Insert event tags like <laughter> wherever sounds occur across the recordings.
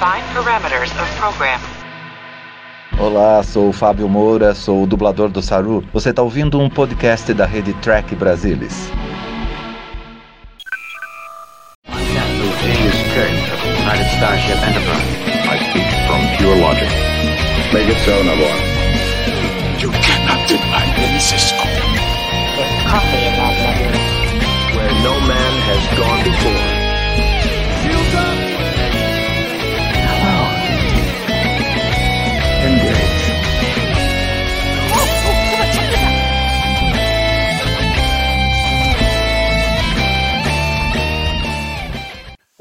Define parameters of program. Olá, sou o Fábio Moura, sou o dublador do Saru. Você está ouvindo um podcast da rede Track Brasilis.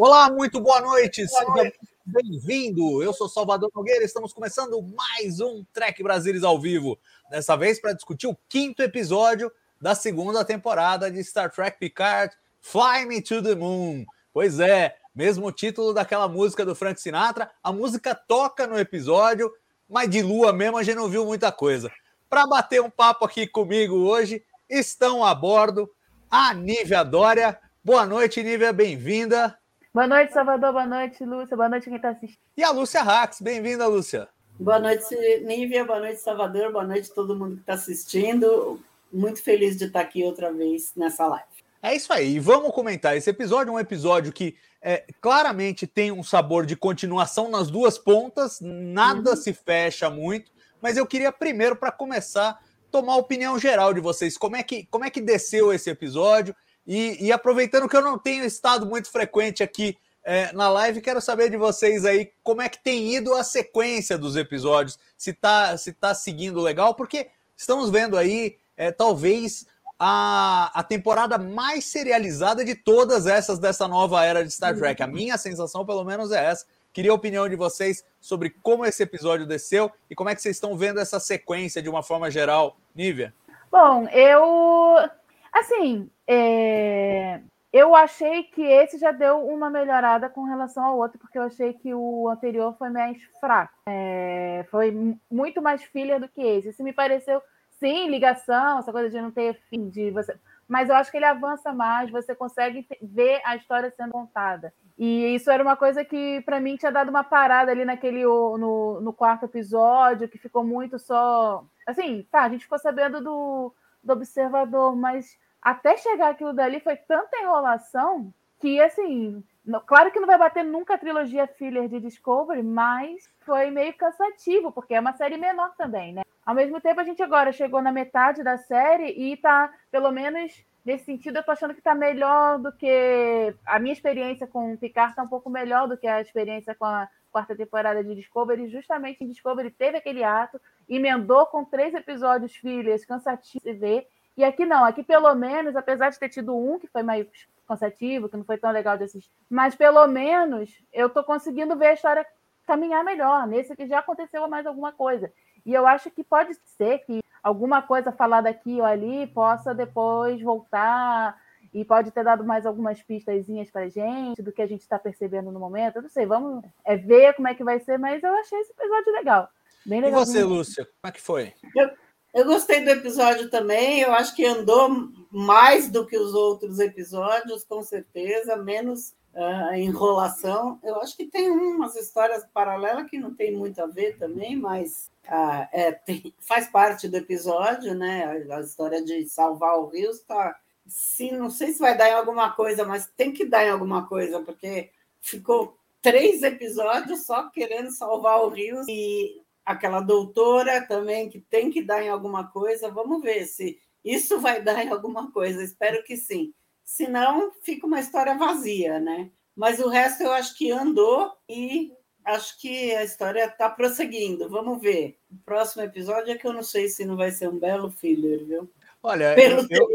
Olá, muito boa noite, seja bem-vindo. Eu sou Salvador Nogueira, estamos começando mais um Trek Brasilis ao vivo. Dessa vez para discutir o quinto episódio da segunda temporada de Star Trek Picard, Fly Me to the Moon. Pois é, mesmo título daquela música do Frank Sinatra, a música toca no episódio, mas de lua mesmo a gente não viu muita coisa. Para bater um papo aqui comigo hoje, estão a bordo a Nívia Dória. Boa noite, Nívia, bem-vinda. Boa noite, Salvador. Boa noite, Lúcia. Boa noite, quem está assistindo. E a Lúcia Rax, bem-vinda, Lúcia. Boa noite, Nívia. Boa noite, Salvador. Boa noite, todo mundo que está assistindo. Muito feliz de estar aqui outra vez nessa live. É isso aí. E vamos comentar. Esse episódio é um episódio que é, claramente tem um sabor de continuação nas duas pontas, nada uhum. se fecha muito. Mas eu queria primeiro, para começar, tomar a opinião geral de vocês. Como é que, como é que desceu esse episódio? E, e aproveitando que eu não tenho estado muito frequente aqui é, na live, quero saber de vocês aí como é que tem ido a sequência dos episódios, se tá, se tá seguindo legal, porque estamos vendo aí, é, talvez, a, a temporada mais serializada de todas essas dessa nova era de Star Trek. A minha sensação, pelo menos, é essa. Queria a opinião de vocês sobre como esse episódio desceu e como é que vocês estão vendo essa sequência de uma forma geral, Nívia. Bom, eu Assim, é... eu achei que esse já deu uma melhorada com relação ao outro, porque eu achei que o anterior foi mais fraco. É... Foi muito mais filha do que esse. Isso me pareceu, sim, ligação, essa coisa de não ter fim de você. Mas eu acho que ele avança mais, você consegue ver a história sendo contada. E isso era uma coisa que, para mim, tinha dado uma parada ali naquele no, no quarto episódio, que ficou muito só. Assim, tá, a gente ficou sabendo do, do observador, mas até chegar aquilo dali foi tanta enrolação que, assim, claro que não vai bater nunca a trilogia filler de Discovery, mas foi meio cansativo, porque é uma série menor também, né? Ao mesmo tempo, a gente agora chegou na metade da série e tá, pelo menos nesse sentido, eu tô achando que tá melhor do que. A minha experiência com o Picard tá um pouco melhor do que a experiência com a quarta temporada de Discovery. Justamente em Discovery teve aquele ato, emendou com três episódios fillers, cansativo de ver. E aqui não, aqui pelo menos, apesar de ter tido um que foi mais cansativo, que não foi tão legal de assistir, mas pelo menos eu tô conseguindo ver a história caminhar melhor. Nesse que já aconteceu mais alguma coisa. E eu acho que pode ser que alguma coisa falada aqui ou ali possa depois voltar e pode ter dado mais algumas pistazinhas para gente do que a gente está percebendo no momento. Eu não sei, vamos é, ver como é que vai ser, mas eu achei esse episódio legal. Bem legal. E você, Lúcia, como é que foi? Eu, eu gostei do episódio também. Eu acho que andou mais do que os outros episódios, com certeza, menos uh, enrolação. Eu acho que tem umas histórias paralelas que não tem muito a ver também, mas uh, é, tem, faz parte do episódio, né? A, a história de salvar o Rio está. Sim, não sei se vai dar em alguma coisa, mas tem que dar em alguma coisa, porque ficou três episódios só querendo salvar o Rio e aquela doutora também que tem que dar em alguma coisa. Vamos ver se isso vai <laughs> dar em alguma coisa. Espero que sim. Senão, fica uma história vazia, né? Mas o resto eu acho que andou e acho que a história está prosseguindo. Vamos ver. O próximo episódio é que eu não sei se não vai ser um belo filler, viu? Olha, <laughs> Pelo eu,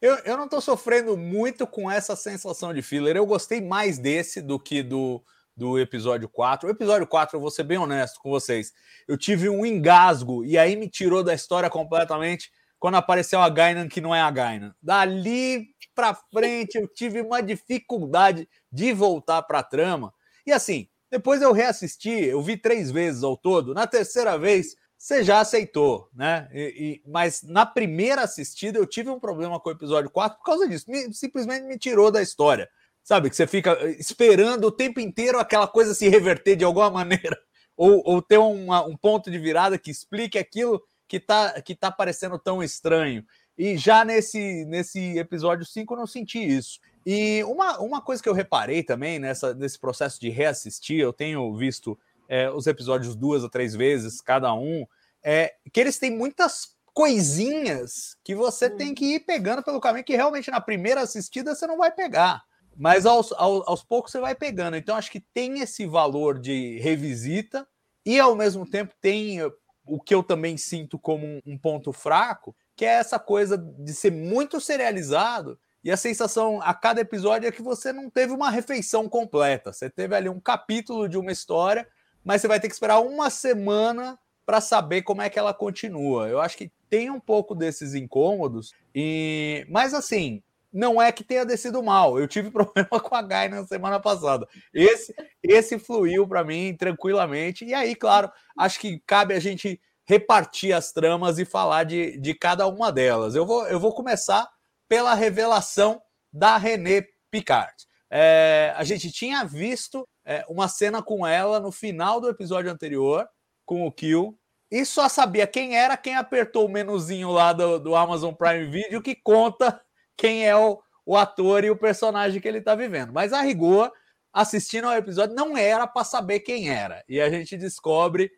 eu, <laughs> eu não estou sofrendo muito com essa sensação de filler. Eu gostei mais desse do que do, do episódio 4. O episódio 4, eu vou ser bem honesto com vocês, eu tive um engasgo e aí me tirou da história completamente quando apareceu a Gainan que não é a Gainan. Dali para frente eu tive uma dificuldade de voltar para a trama. E assim, depois eu reassisti, eu vi três vezes ao todo. Na terceira vez, você já aceitou, né? E, e, mas na primeira assistida eu tive um problema com o episódio 4 por causa disso. Me, simplesmente me tirou da história sabe? Que você fica esperando o tempo inteiro aquela coisa se reverter de alguma <laughs> maneira, ou, ou ter uma, um ponto de virada que explique aquilo que tá, que tá parecendo tão estranho. E já nesse, nesse episódio 5 eu não senti isso. E uma, uma coisa que eu reparei também nessa, nesse processo de reassistir, eu tenho visto é, os episódios duas ou três vezes, cada um, é que eles têm muitas coisinhas que você tem que ir pegando pelo caminho que realmente na primeira assistida você não vai pegar. Mas aos, aos, aos poucos você vai pegando. Então acho que tem esse valor de revisita e ao mesmo tempo tem o que eu também sinto como um, um ponto fraco, que é essa coisa de ser muito serializado e a sensação a cada episódio é que você não teve uma refeição completa. Você teve ali um capítulo de uma história, mas você vai ter que esperar uma semana para saber como é que ela continua. Eu acho que tem um pouco desses incômodos, e mas assim, não é que tenha descido mal. Eu tive <laughs> problema com a Gai na semana passada. Esse, esse fluiu para mim tranquilamente. E aí, claro, acho que cabe a gente repartir as tramas e falar de, de cada uma delas. Eu vou, eu vou começar pela revelação da René Picard. É, a gente tinha visto é, uma cena com ela no final do episódio anterior, com o Kill, e só sabia quem era quem apertou o menuzinho lá do, do Amazon Prime Video que conta quem é o, o ator e o personagem que ele está vivendo. Mas a rigor, assistindo ao episódio, não era para saber quem era. E a gente descobre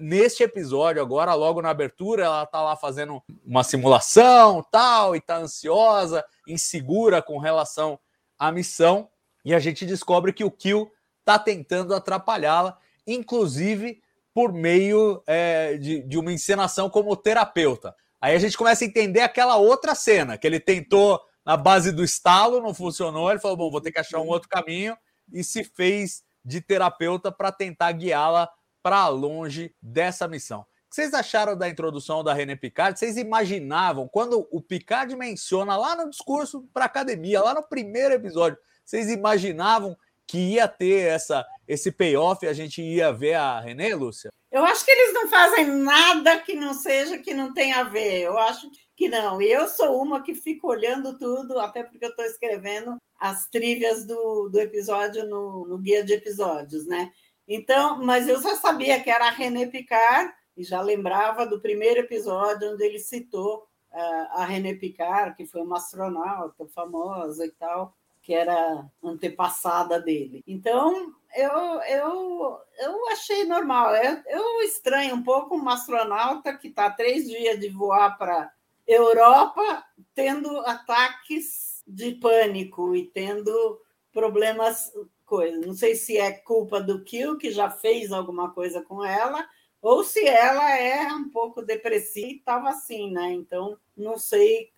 neste episódio, agora, logo na abertura, ela tá lá fazendo uma simulação tal, e tá ansiosa, insegura com relação à missão, e a gente descobre que o Kill tá tentando atrapalhá-la, inclusive por meio é, de, de uma encenação como terapeuta. Aí a gente começa a entender aquela outra cena, que ele tentou na base do estalo, não funcionou, ele falou, bom, vou ter que achar um outro caminho, e se fez de terapeuta para tentar guiá-la para longe dessa missão. O que vocês acharam da introdução da René Picard? Vocês imaginavam, quando o Picard menciona lá no discurso para academia, lá no primeiro episódio, vocês imaginavam que ia ter essa, esse payoff a gente ia ver a René, Lúcia? Eu acho que eles não fazem nada que não seja que não tenha a ver. Eu acho que não. E eu sou uma que fico olhando tudo, até porque eu estou escrevendo as trilhas do, do episódio no, no guia de episódios, né? Então, mas eu já sabia que era a René Picard e já lembrava do primeiro episódio onde ele citou uh, a René Picard, que foi uma astronauta famosa e tal, que era antepassada dele. Então, eu, eu, eu achei normal. Eu, eu estranho um pouco uma astronauta que está três dias de voar para Europa, tendo ataques de pânico e tendo problemas coisa. Não sei se é culpa do Kill, que já fez alguma coisa com ela, ou se ela é um pouco depressiva e estava assim, né? Então, não sei,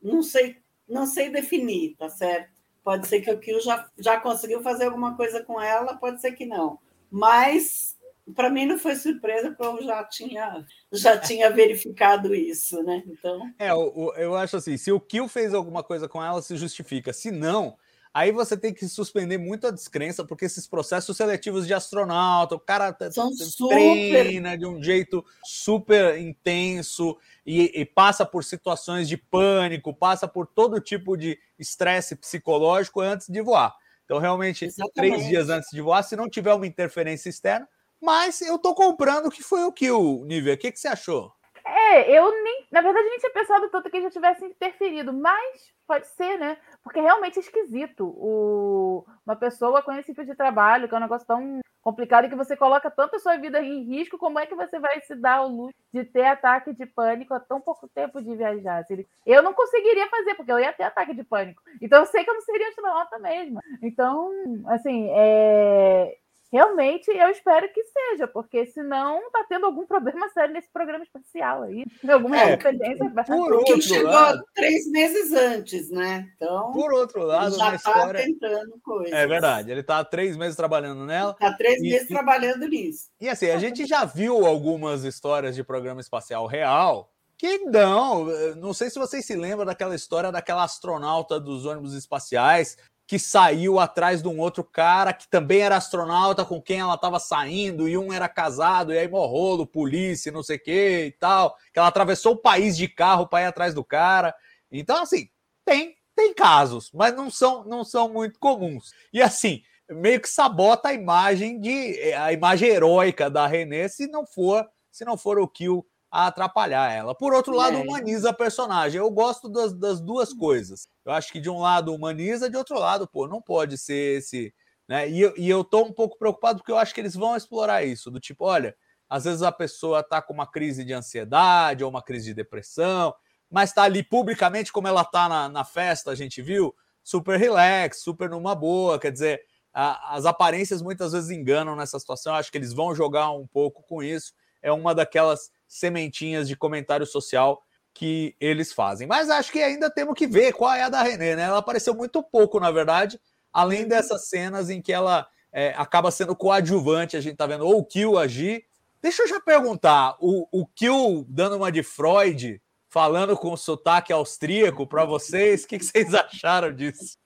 não sei, não sei definir, tá certo? Pode ser que o Kill já, já conseguiu fazer alguma coisa com ela, pode ser que não. Mas para mim não foi surpresa, porque eu já tinha, já tinha verificado isso, né? Então. É, eu, eu acho assim: se o Kill fez alguma coisa com ela, se justifica. Se não, Aí você tem que suspender muito a descrença, porque esses processos seletivos de astronauta, o cara São treina super... de um jeito super intenso e, e, passa por situações de pânico, passa por todo tipo de estresse psicológico antes de voar. Então, realmente, Exatamente. três dias antes de voar, se não tiver uma interferência externa, mas eu tô comprando que foi o que o Nívia. O que, que você achou? É, eu nem, na verdade, nem tinha pensado tanto que já tivesse interferido, mas pode ser, né? Porque realmente é esquisito o, uma pessoa com esse tipo de trabalho, que é um negócio tão complicado e que você coloca tanto a sua vida em risco, como é que você vai se dar o luxo de ter ataque de pânico a tão pouco tempo de viajar? Eu não conseguiria fazer, porque eu ia ter ataque de pânico. Então eu sei que eu não seria astronauta mesmo. Então, assim, é realmente eu espero que seja, porque senão tá tendo algum problema sério nesse programa espacial aí. Alguma é, dependência. Por outro chegou lado, três meses antes, né? Então. Por outro lado, já está história... tentando coisas. É verdade, ele está há três meses trabalhando nela. Está três e, meses e, trabalhando nisso. E assim, a gente já viu algumas histórias de programa espacial real. Que não, não sei se vocês se lembram daquela história daquela astronauta dos ônibus espaciais que saiu atrás de um outro cara que também era astronauta com quem ela estava saindo, e um era casado, e aí morrolo, polícia, não sei o que e tal. Que ela atravessou o país de carro para ir atrás do cara. Então, assim, tem, tem casos, mas não são, não são muito comuns. E assim, meio que sabota a imagem de a imagem heróica da René se não for se não for o Kill a atrapalhar ela. Por outro lado, É. humaniza a personagem. Eu gosto das, das duas coisas. Eu acho que de um lado humaniza, de outro lado, pô, não pode ser esse. Né? E, eu, e eu tô um pouco preocupado porque eu acho que eles vão explorar isso. Do tipo, olha, às vezes a pessoa tá com uma crise de ansiedade ou uma crise de depressão, mas tá ali publicamente, como ela tá na, na festa, a gente viu, super relax, super numa boa. Quer dizer, a- as aparências muitas vezes enganam nessa situação. Eu acho que eles vão jogar um pouco com isso. É uma daquelas sementinhas de comentário social que eles fazem. Mas acho que ainda temos que ver qual é a da Renê, né? Ela apareceu muito pouco, na verdade, além dessas cenas em que ela é, acaba sendo coadjuvante. A gente tá vendo ou o Kill agir. Deixa eu já perguntar: o, o Kill dando uma de Freud, falando com sotaque austríaco para vocês, o que, que vocês acharam disso?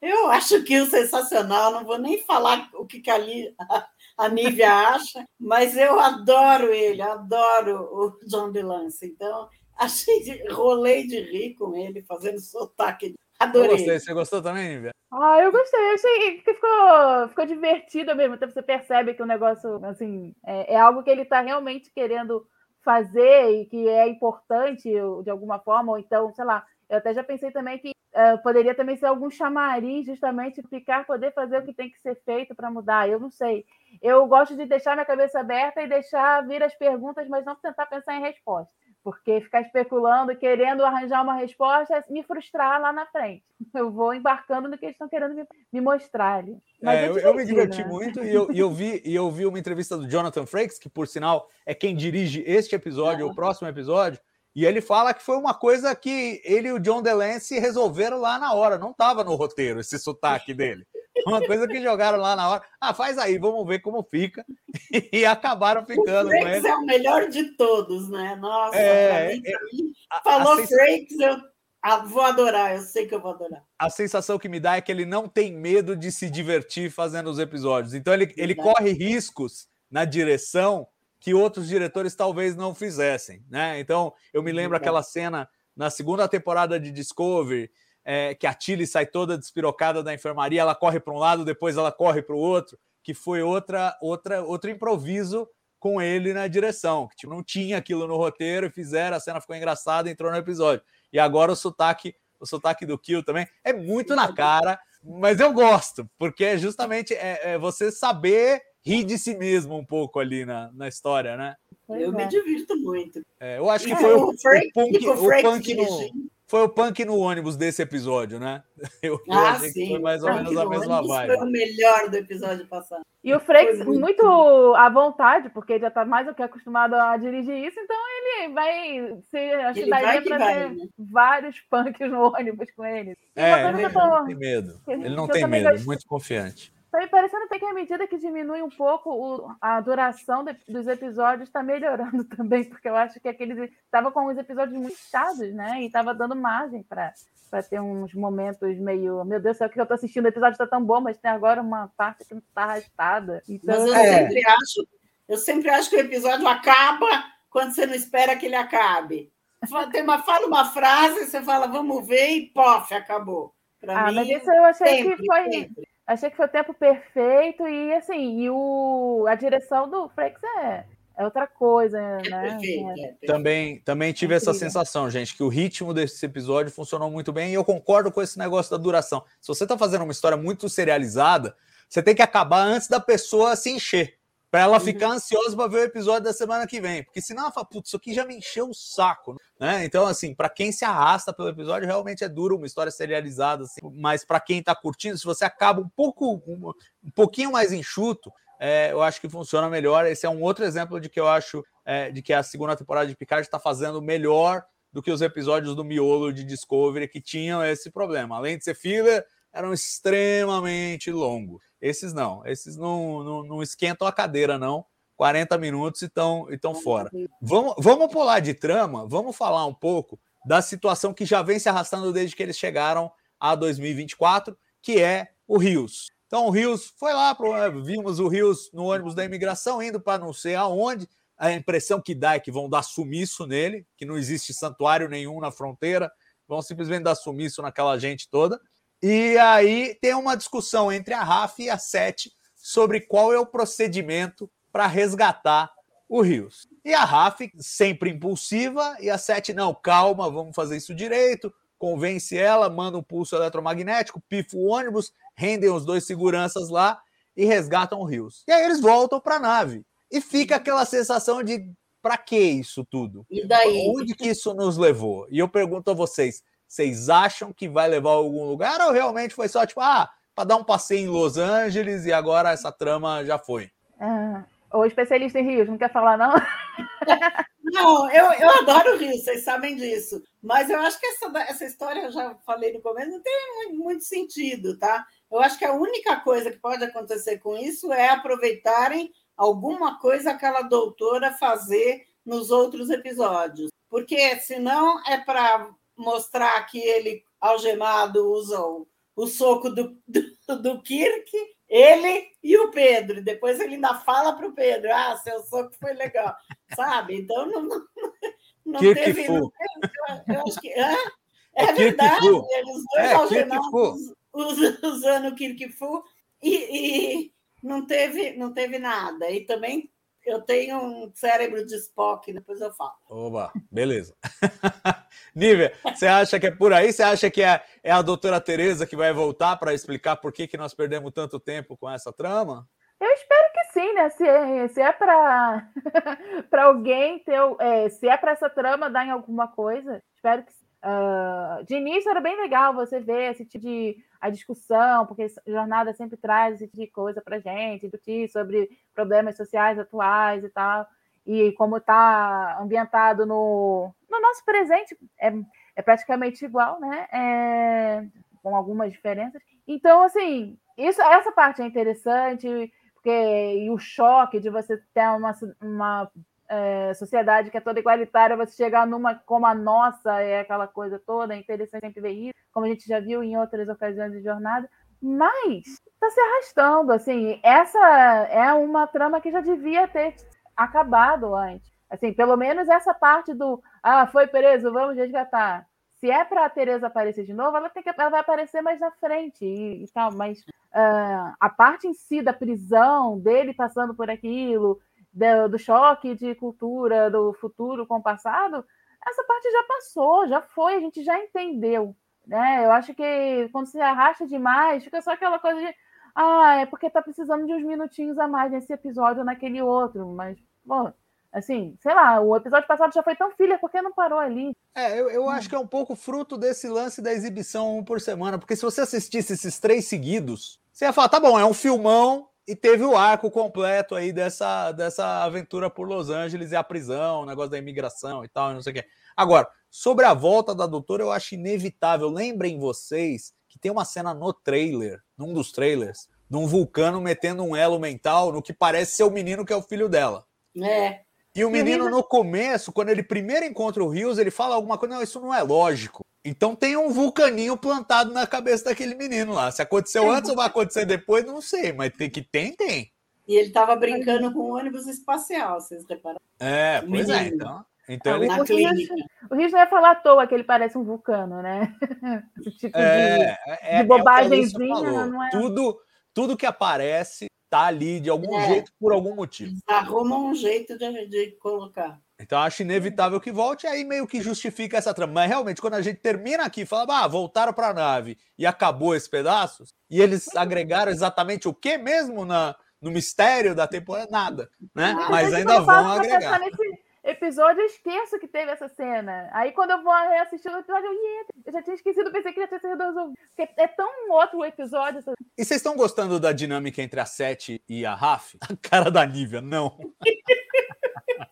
Eu acho que o sensacional, não vou nem falar o que, que a, Li- a Nívia acha, mas eu adoro ele, adoro o John DeLance. Então, achei de, rolei de rir com ele, fazendo sotaque. Eu Adorei. gostei. Você gostou também, Nívia? Ah, eu gostei, eu achei que ficou, ficou divertido ao mesmo tempo. Você percebe que o negócio, assim, é, é algo que ele está realmente querendo fazer e que é importante de alguma forma, ou então, sei lá, eu até já pensei também que eh, poderia também ser algum chamariz, justamente, o Picard poder fazer o que tem que ser feito para mudar. Eu não sei. Eu gosto de deixar minha cabeça aberta e deixar vir as perguntas, mas não tentar pensar em resposta. Porque ficar especulando, querendo arranjar uma resposta, é me frustrar lá na frente. <laughs> Eu vou embarcando no que eles estão querendo me, me mostrar ali. Mas É, é eu, eu me diverti né? muito e eu, e eu vi, e eu vi uma entrevista do Jonathan Frakes, que por sinal é quem dirige este episódio, o próximo episódio, e ele fala que foi uma coisa que ele e o John DeLance resolveram lá na hora, não estava no roteiro esse sotaque dele. Uma coisa que jogaram lá na hora. Ah, faz aí, vamos ver como fica. <laughs> E acabaram ficando com Frakes é o melhor de todos, né? Nossa, É, pra mim, A- a falou sensa- Frakes, eu ah, vou adorar, eu sei que eu vou adorar. a sensação que me dá é que ele não tem medo de se divertir fazendo os episódios. Então ele, ele Verdade. corre riscos na direção que outros diretores talvez não fizessem, né? Então eu me lembro Verdade. aquela cena na segunda temporada de Discovery é, que a Tilly sai toda despirocada da enfermaria, ela corre para um lado, depois ela corre para o outro, que foi outra, outra, outro improviso com ele na direção, que tipo, não tinha aquilo no roteiro e fizeram, a cena ficou engraçada, entrou no episódio. E agora o sotaque, o sotaque do Kill também é muito na cara, mas eu gosto, porque é justamente é, é você saber rir de si mesmo um pouco ali na, na história, né? Eu é. me divirto muito. É, eu acho que E foi o, o Frank- o punk, o Frank punk no, dirigindo. foi o punk no ônibus desse episódio, né? Eu, <laughs> eu Ah, achei que sim. foi mais ou Frank menos a mesma vibe. Foi o melhor do episódio passado. E o Foi muito muito à vontade, porque ele já está mais do que acostumado a dirigir isso, então ele vai ser. Acho Ele que daria para ter né? vários punks no ônibus com ele. E É, ele eu tô- não tem medo. Ele não eu tem medo, gosto- muito confiante. Tá me parecendo até que à medida que diminui um pouco o- a duração de- dos episódios, está melhorando <laughs> também, porque eu acho que aqueles estava com os episódios muito chados, né? E estava dando margem para ter uns momentos meio, meu Deus, sabe o que eu tô assistindo? O episódio está tão bom, mas tem agora uma parte que não está arrastada. Então, Mas eu É. sempre acho, eu sempre acho que o episódio acaba quando você não espera que ele acabe. Tem uma, fala uma frase, você fala, vamos ver, e pof, acabou. Para ah, mim, mas isso eu achei sempre, que foi. sempre. Achei que foi o tempo perfeito e assim, e o, a direção do Frakes é, é outra coisa, É né? perfeito, É. é perfeito. Também, também tive essa sensação, gente, que o ritmo desse episódio funcionou muito bem e eu concordo com esse negócio da duração. Se você está fazendo uma história muito serializada, você tem que acabar antes da pessoa se encher, para ela Uhum. ficar ansiosa para ver o episódio da semana que vem, porque senão ela fala, putz, isso aqui já me encheu o saco, né? Então, assim, para quem se arrasta pelo episódio, realmente é duro uma história serializada, assim, mas para quem está curtindo, se você acaba um pouco, um, um pouquinho mais enxuto, é, eu acho que funciona melhor. Esse é um outro exemplo de que eu acho é, de que a segunda temporada de Picard está fazendo melhor do que os episódios do miolo de Discovery que tinham esse problema. Além de ser filler, eram extremamente longos. Esses não, esses não, não, não esquentam a cadeira, não. 40 minutos e estão e fora. Vamos, vamos pular de trama, vamos falar um pouco da situação que já vem se arrastando desde que eles chegaram a 2024, que é o Rios. Então o Rios foi lá, pro, vimos o Rios no ônibus da imigração, indo para não sei aonde. A impressão que dá é que vão dar sumiço nele, que não existe santuário nenhum na fronteira, vão simplesmente dar sumiço naquela gente toda. E aí tem uma discussão entre a Raf e a Sete sobre qual é o procedimento para resgatar o Rios. E a Raf, sempre impulsiva, e a Sete, não, calma, vamos fazer isso direito, convence ela, manda um pulso eletromagnético, pifa o ônibus, rendem os dois seguranças lá e resgatam o Rios. E aí eles voltam para a nave. E fica aquela sensação de para que isso tudo? E daí? Onde que isso nos levou? E eu pergunto a vocês, vocês acham que vai levar a algum lugar ou realmente foi só tipo, ah, para dar um passeio em Los Angeles e agora essa trama já foi? Ah, o especialista em Rios, não quer falar, não? <laughs> Não, eu, eu adoro o Rio, vocês sabem disso. Mas eu acho que essa, essa história, eu já falei no começo, não tem muito, muito sentido, tá? Eu acho que a única coisa que pode acontecer com isso é aproveitarem alguma coisa aquela doutora fazer nos outros episódios. Porque senão é para mostrar que ele, algemado, usa o, o soco do, do, do Kirk, ele e o Pedro. Depois ele ainda fala para o Pedro: Ah, seu soco foi legal. Sabe? Então não, não, não Kirk teve. Não teve eu, eu acho que, hã? É, Kirk verdade, Fu. eles dois É, algemados us- usando o Kirk Fu e, e não, teve, não teve nada. E também eu tenho um cérebro de Spock, depois eu falo. Oba, beleza. <laughs> Nívia, você acha que é por aí? Você acha que é, é a doutora Tereza que vai voltar para explicar por que, que nós perdemos tanto tempo com essa trama? Eu espero que sim, né? Se <laughs> é, se é para para alguém ter, é, se é para essa trama dar em alguma coisa, espero que sim. Ah, de início era bem legal você ver esse tipo de a discussão, porque jornada sempre traz esse tipo de coisa para gente, discutir sobre problemas sociais atuais e tal, e como está ambientado no, no nosso presente é, é praticamente igual, né? É, com algumas diferenças. Então, assim, isso, essa parte é interessante, porque e o choque de você ter uma, uma é, sociedade que é toda igualitária, você chegar numa como a nossa, é aquela coisa toda, é interessante sempre ver isso, como a gente já viu em outras ocasiões de jornada, mas está se arrastando, assim, essa é uma trama que já devia ter acabado antes. Assim, pelo menos essa parte do ah, foi preso, vamos resgatar. Se é para a Tereza aparecer de novo, ela, tem que, ela vai aparecer mais na frente e, e tal, mas ah, a parte em si da prisão, dele passando por aquilo, do, do choque de cultura do futuro com o passado, essa parte já passou, já foi, a gente já entendeu. Né? Eu acho que quando se arrasta demais, fica só aquela coisa de ah, é porque tá precisando de uns minutinhos a mais nesse episódio ou naquele outro, mas, bom, assim, sei lá, o episódio passado já foi tão filha, por que não parou ali? É, eu, eu acho que é um pouco fruto desse lance da exibição um por semana, porque se você assistisse esses três seguidos, você ia falar, tá bom, é um filmão e teve o arco completo aí dessa, dessa aventura por Los Angeles e a prisão, o negócio da imigração e tal, não sei o quê. Agora, sobre a volta da doutora, eu acho inevitável. Lembrem vocês que tem uma cena no trailer, num dos trailers, de um vulcano metendo um elo mental no que parece ser o menino que é o filho dela. É. E o menino, no começo, quando ele primeiro encontra o Rios, ele fala alguma coisa, não, isso não é lógico. Então tem um vulcaninho plantado na cabeça daquele menino lá. Se aconteceu antes ou vai acontecer depois, não sei, mas tem que tem, tem. E ele estava brincando com o ônibus espacial, vocês repararam? É, pois é, Menino. então. Então Ah, ele. O Rios-. O Rios não ia falar à toa que ele parece um vulcano, né? <laughs> Esse tipo de. É, é, é o que a bobagemzinha, falou. não é? Tudo, tudo que aparece tá ali de algum É. jeito, por algum motivo. Arrumam um jeito de, de colocar. Então acho inevitável que volte, aí meio que justifica essa trama. Mas realmente, quando a gente termina aqui, fala, ah, voltaram para a nave e acabou esses pedaços, e eles agregaram exatamente o que mesmo na, no mistério da temporada? Nada, né? Mas Mas ainda vão agregar. nesse episódio, eu esqueço que teve essa cena. Aí quando eu vou reassistir o episódio, eu, "Ih, eu já tinha esquecido, pensei que já tinha sido resolvido. Porque é tão outro episódio. essa- E vocês estão gostando da dinâmica entre a Sete e a Raf? <laughs> A cara da Nívia, não. <laughs>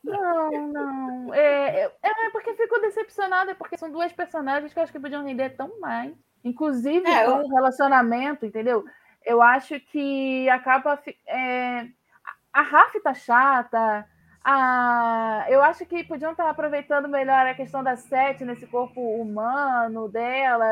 Não, não. É, é, é porque fico decepcionada, porque são duas personagens que eu acho que podiam render tão mais. Inclusive É, eu- o relacionamento, entendeu? Eu acho que acaba. é, a a Raf tá chata. A, eu acho que podiam estar aproveitando melhor a questão da Sete nesse corpo humano dela,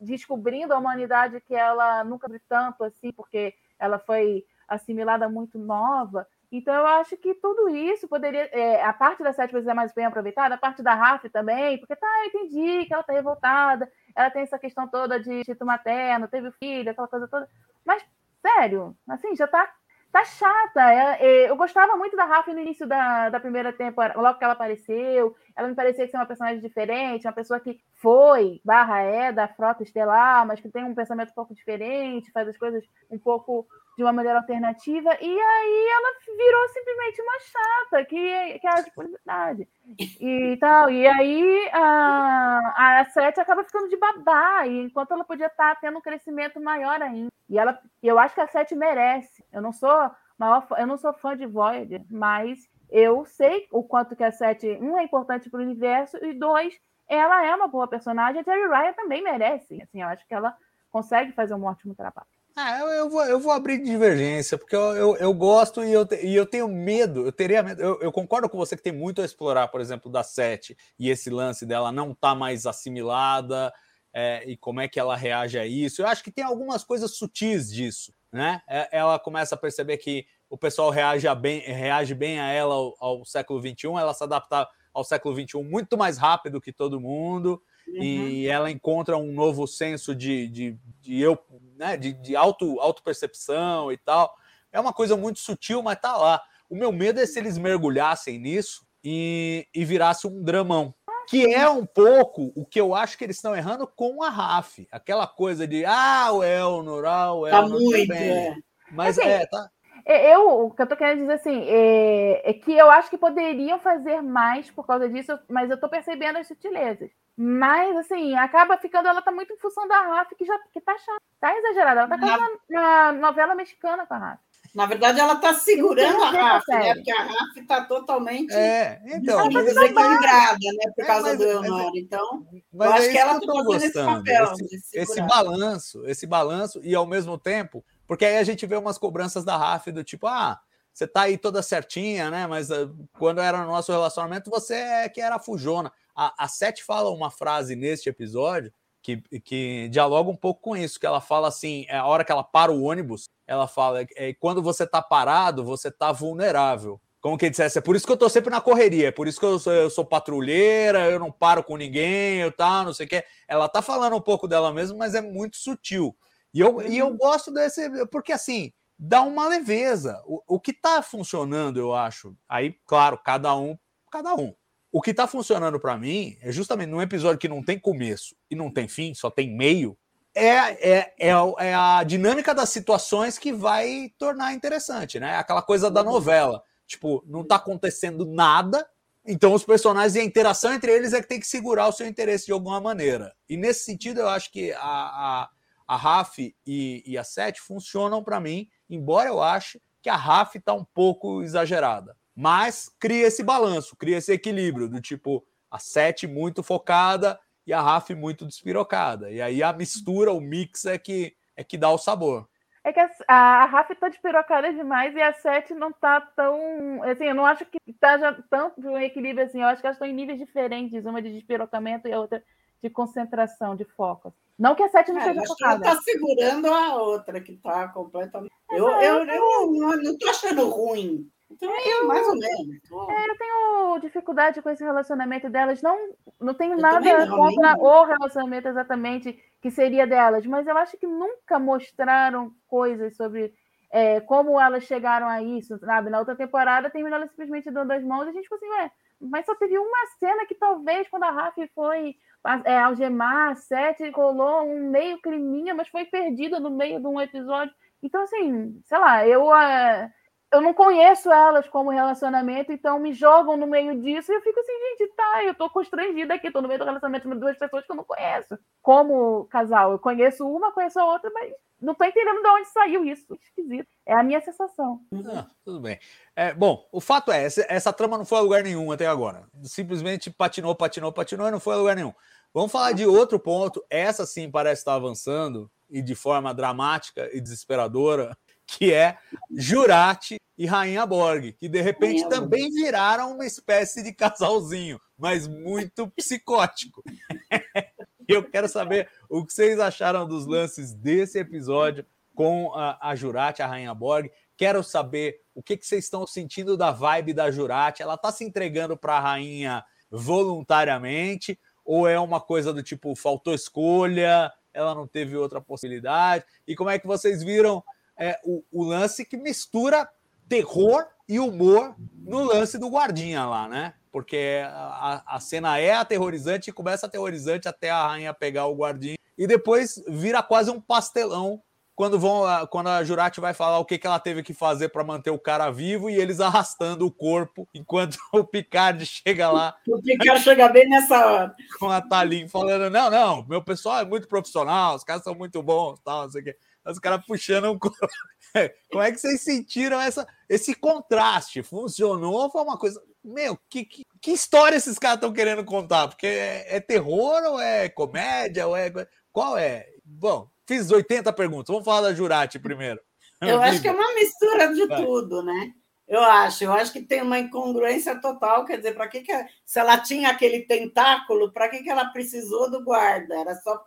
descobrindo a humanidade que ela nunca viu tanto assim, porque ela foi assimilada muito nova. Então eu acho que tudo isso poderia. É, a parte da Sete ser mais bem aproveitada, a parte da Raf também, porque tá, eu entendi que ela tá revoltada, ela tem essa questão toda de título materno, teve filho, aquela coisa toda. Mas, sério, assim, já tá tá chata. É, é, eu gostava muito da Rafa no início da, da primeira temporada, logo que ela apareceu. Ela me parecia ser uma personagem diferente, uma pessoa que foi, barra é, da frota estelar, mas que tem um pensamento um pouco diferente, faz as coisas um pouco de uma maneira alternativa. E aí ela virou simplesmente uma chata, que, que é a disponibilidade. E tal. E aí a, a Sete acaba ficando de babá, enquanto ela podia estar tendo um crescimento maior ainda. E ela, eu acho que a Sete merece. Eu não sou maior, eu não sou fã de Void, mas eu sei o quanto que a Sete, um, é importante para o universo, e dois, ela é uma boa personagem. A Jerry Ryan também merece. Assim, eu acho que ela consegue fazer um ótimo trabalho. Ah, eu, eu, vou, eu vou abrir divergência, porque eu, eu, eu gosto e eu, e eu tenho medo, eu teria medo. Eu, eu, concordo com você que tem muito a explorar, por exemplo, da Sete e esse lance dela não tá mais assimilada é, e como é que ela reage a isso. Eu acho que tem algumas coisas sutis disso, né? É, ela começa a perceber que o pessoal reage bem, reage bem a ela ao, ao século XXI, ela se adapta ao século XXI muito mais rápido que todo mundo. Uhum. E ela encontra um novo senso de, de, de eu, né, de, de auto, auto-percepção e tal. É uma coisa muito sutil, mas tá lá. O meu medo é se eles mergulhassem nisso e, e virasse um dramão. Que é um pouco o que eu acho que eles estão errando com a RAF. Aquela coisa de, ah, o Elnor, ah, o Elnor. Tá muito, é. Mas assim, é, tá. É, eu, o que eu tô querendo dizer assim, é, é, que eu acho que poderiam fazer mais por causa disso, mas eu tô percebendo as sutilezas. Mas, assim, acaba ficando, ela tá muito em função da Rafa, que já que tá chata, tá exagerada. Ela tá quase na, novela mexicana com a Rafa. Na verdade, ela tá segurando a Rafa, né? Porque a Rafa tá totalmente é, então, desequilibrada, né? Por é, causa mas, do Leonor. Então, mas eu acho é que ela tá fazendo esse papel. Esse, esse balanço, esse balanço, e ao mesmo tempo porque aí a gente vê umas cobranças da RAF do tipo, ah, você tá aí toda certinha, né? Mas uh, quando era no nosso relacionamento, você é que era fujona. A, a Seth fala uma frase neste episódio que, que dialoga um pouco com isso, que ela fala assim, é a hora que ela para o ônibus, ela fala, é, quando você tá parado, você tá vulnerável. Como que dissesse, é por isso que eu tô sempre na correria, é por isso que eu sou, eu sou patrulheira, eu não paro com ninguém, eu tal, não sei o quê. Ela tá falando um pouco dela mesma, mas é muito sutil. E eu, e eu uhum. gosto desse, porque assim, dá uma leveza. O, o que está funcionando, eu acho, aí, claro, cada um, cada um. O que está funcionando para mim é justamente num episódio que não tem começo e não tem fim, só tem meio. É, é, é, é a dinâmica das situações que vai tornar interessante, né? Aquela coisa da uhum. novela. Tipo, não está acontecendo nada, então os personagens e a interação entre eles é que tem que segurar o seu interesse de alguma maneira. E nesse sentido, eu acho que a, a a RAF e, e a SET funcionam para mim, embora eu ache que a RAF está um pouco exagerada. Mas cria esse balanço, cria esse equilíbrio do tipo a SET muito focada e a RAF muito despirocada. E aí a mistura, o mix é que, é que dá o sabor. É que a, a, Rafa tá despirocada demais e a Sete não tá tão. Assim, eu não acho que tá já tanto um equilíbrio assim. Eu acho que elas estão em níveis diferentes, uma de despirocamento e a outra de concentração, de foco. Não que a sete não é, seja focada. Ela está segurando a outra, que está completamente. Eu, eu, eu, eu não estou achando ruim. Então, é, mais ou menos. É, eu tenho dificuldade com esse relacionamento delas. Não, não tenho eu nada não, contra o relacionamento exatamente que seria delas, mas eu acho que nunca mostraram coisas sobre é, como elas chegaram a isso, sabe? Na outra temporada terminou ela simplesmente dando as mãos e a gente ficou assim, ué, mas só teve uma cena que talvez quando a Rafa foi é, algemar, sete, rolou um meio climinha, mas foi perdida no meio de um episódio. Então, assim, sei lá, eu, uh, eu não conheço elas como relacionamento, então me jogam no meio disso e eu fico assim, gente, tá, eu tô constrangida aqui, tô no meio do relacionamento de duas pessoas que eu não conheço. Como casal, eu conheço uma, conheço a outra, mas não tô entendendo de onde saiu isso. Esquisito. É a minha sensação. Ah, tudo bem. É, bom, o fato é, essa, essa, trama não foi a lugar nenhum até agora. Simplesmente patinou, patinou, patinou e não foi a lugar nenhum. Vamos falar de outro ponto. Essa sim parece estar avançando e de forma dramática e desesperadora, que é Jurati e Rainha Borg, que de repente também viraram uma espécie de casalzinho, mas muito psicótico. <laughs> Eu quero saber o que vocês acharam dos lances desse episódio com a, a Jurati, a Rainha Borg, Quero saber o que, que vocês estão sentindo da vibe da Jurati. Ela está se entregando para a rainha voluntariamente? Ou é uma coisa do tipo, faltou escolha, ela não teve outra possibilidade? E como é que vocês viram é, o, o lance que mistura terror e humor no lance do guardinha lá, né? Porque a, a cena é aterrorizante e começa aterrorizante até a rainha pegar o guardinha e depois vira quase um pastelão quando vão quando a Jurati vai falar o que, que ela teve que fazer para manter o cara vivo e eles <laughs> arrastando o corpo enquanto <laughs> o Picard chega lá. O Picard chega bem nessa hora. Com a Talim falando: não, não, meu pessoal é muito profissional, os caras são muito bons, tal, não sei o quê. Os caras puxando um. <laughs> Como é que vocês sentiram essa, esse contraste? Funcionou ou foi uma coisa. Meu, que, que, que história esses caras estão querendo contar? Porque é, é terror ou é comédia? Ou é. Qual é? Bom, Fiz 80 perguntas. Vamos falar da Jurati primeiro. Eu <laughs> acho que é uma mistura de Vai. tudo, né? Eu acho, eu acho que tem uma incongruência total, quer dizer, para que, que se ela tinha aquele tentáculo, para que, que ela precisou do guarda? Era só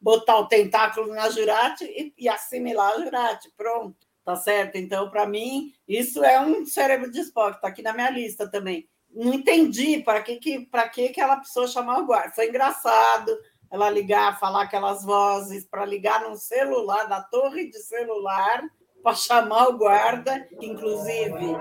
botar o tentáculo na Jurati e, e assimilar a Jurati, pronto, tá certo? Então, para mim, isso é um cérebro de Spock, está aqui na minha lista também. Não entendi para que, que, que, que ela precisou chamar o guarda. Foi engraçado, ela ligar, falar aquelas vozes para ligar num celular, na torre de celular, para chamar o guarda, que inclusive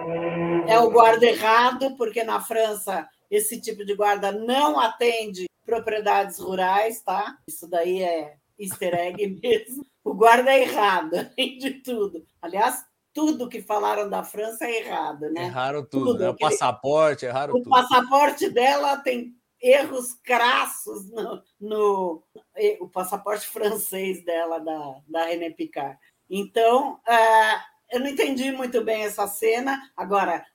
é o guarda errado, porque na França esse tipo de guarda não atende propriedades rurais, tá? Isso daí é easter egg <laughs> mesmo. O guarda é errado, além de tudo. Aliás, tudo que falaram da França é errado, né? Erraram tudo, tudo né? O passaporte, erraram o tudo. O passaporte dela tem erros crassos no, no o passaporte francês dela, da, da René Picard. Então, uh, eu não entendi muito bem essa cena. Agora,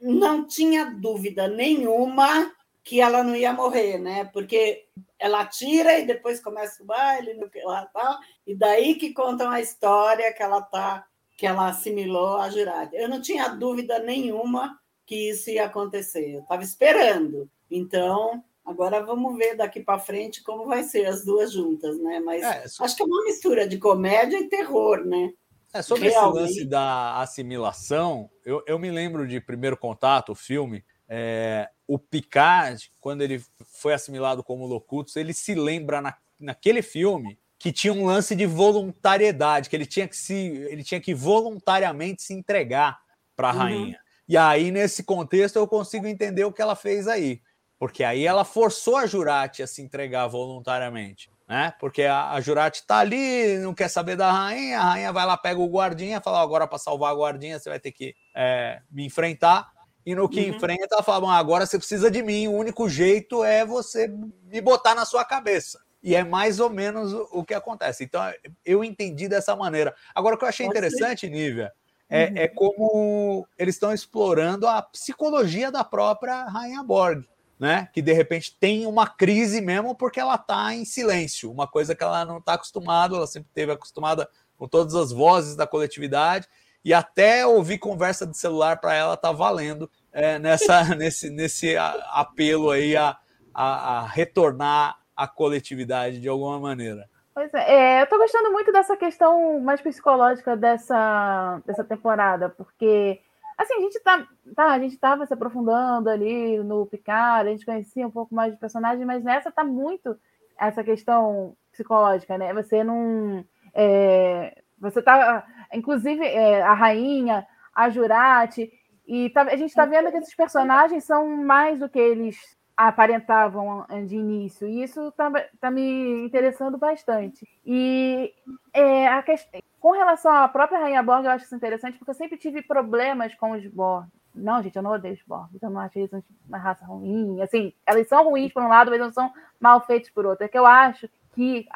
não tinha dúvida nenhuma que ela não ia morrer, né? Porque ela tira e depois começa o baile, no que lá tá, e daí que contam a história que ela tá, que ela assimilou a jurada. Eu não tinha dúvida nenhuma que isso ia acontecer. Eu estava esperando. Então, agora vamos ver daqui para frente como vai ser as duas juntas, né? Mas é, acho que é uma mistura de comédia e terror, né? É, sobre Realmente. esse lance da assimilação, eu, eu me lembro de Primeiro Contato, o filme, é, o Picard, quando ele foi assimilado como Locutus, ele se lembra na, naquele filme que tinha um lance de voluntariedade, que ele tinha que se ele tinha que voluntariamente se entregar para a uhum. rainha. E aí nesse contexto eu consigo entender o que ela fez aí. Porque aí ela forçou a Jurati a se entregar voluntariamente. Né? Porque a, a Jurati está ali, não quer saber da rainha, a rainha vai lá, pega o guardinha, fala: agora para salvar a guardinha você vai ter que é, me enfrentar. E no que uhum. enfrenta, ela fala: agora você precisa de mim, o único jeito é você me botar na sua cabeça. E é mais ou menos o, o que acontece. Então, eu entendi dessa maneira. Agora, o que eu achei interessante, Nívia, é, uhum. é como eles estão explorando a psicologia da própria Rainha Borg né? Que de repente tem uma crise mesmo porque ela está em silêncio, uma coisa que ela não está acostumada, ela sempre teve acostumada com todas as vozes da coletividade e até ouvir conversa de celular para ela tá valendo é, nessa <laughs> nesse, nesse apelo aí a, a, a, retornar à coletividade de alguma maneira. Pois é, é eu estou gostando muito dessa questão mais psicológica dessa, dessa temporada, porque Assim, a gente tá, tá, a gente tava se aprofundando ali no Picard, a gente conhecia um pouco mais de personagem, mas nessa tá muito essa questão psicológica, né? Você não. É, você tá. Inclusive, é, a rainha, a Jurati, e tá, a gente está vendo que esses personagens são mais do que eles aparentavam de início, e isso está tá me interessando bastante. E é, a questão, com relação à própria Rainha Borg, eu acho isso interessante, porque eu sempre tive problemas com os Borg. Não, gente, eu não odeio os Borg, eu não acho eles uma raça ruim. Assim, elas são ruins por um lado, mas não são mal feitos por outro. É que eu acho que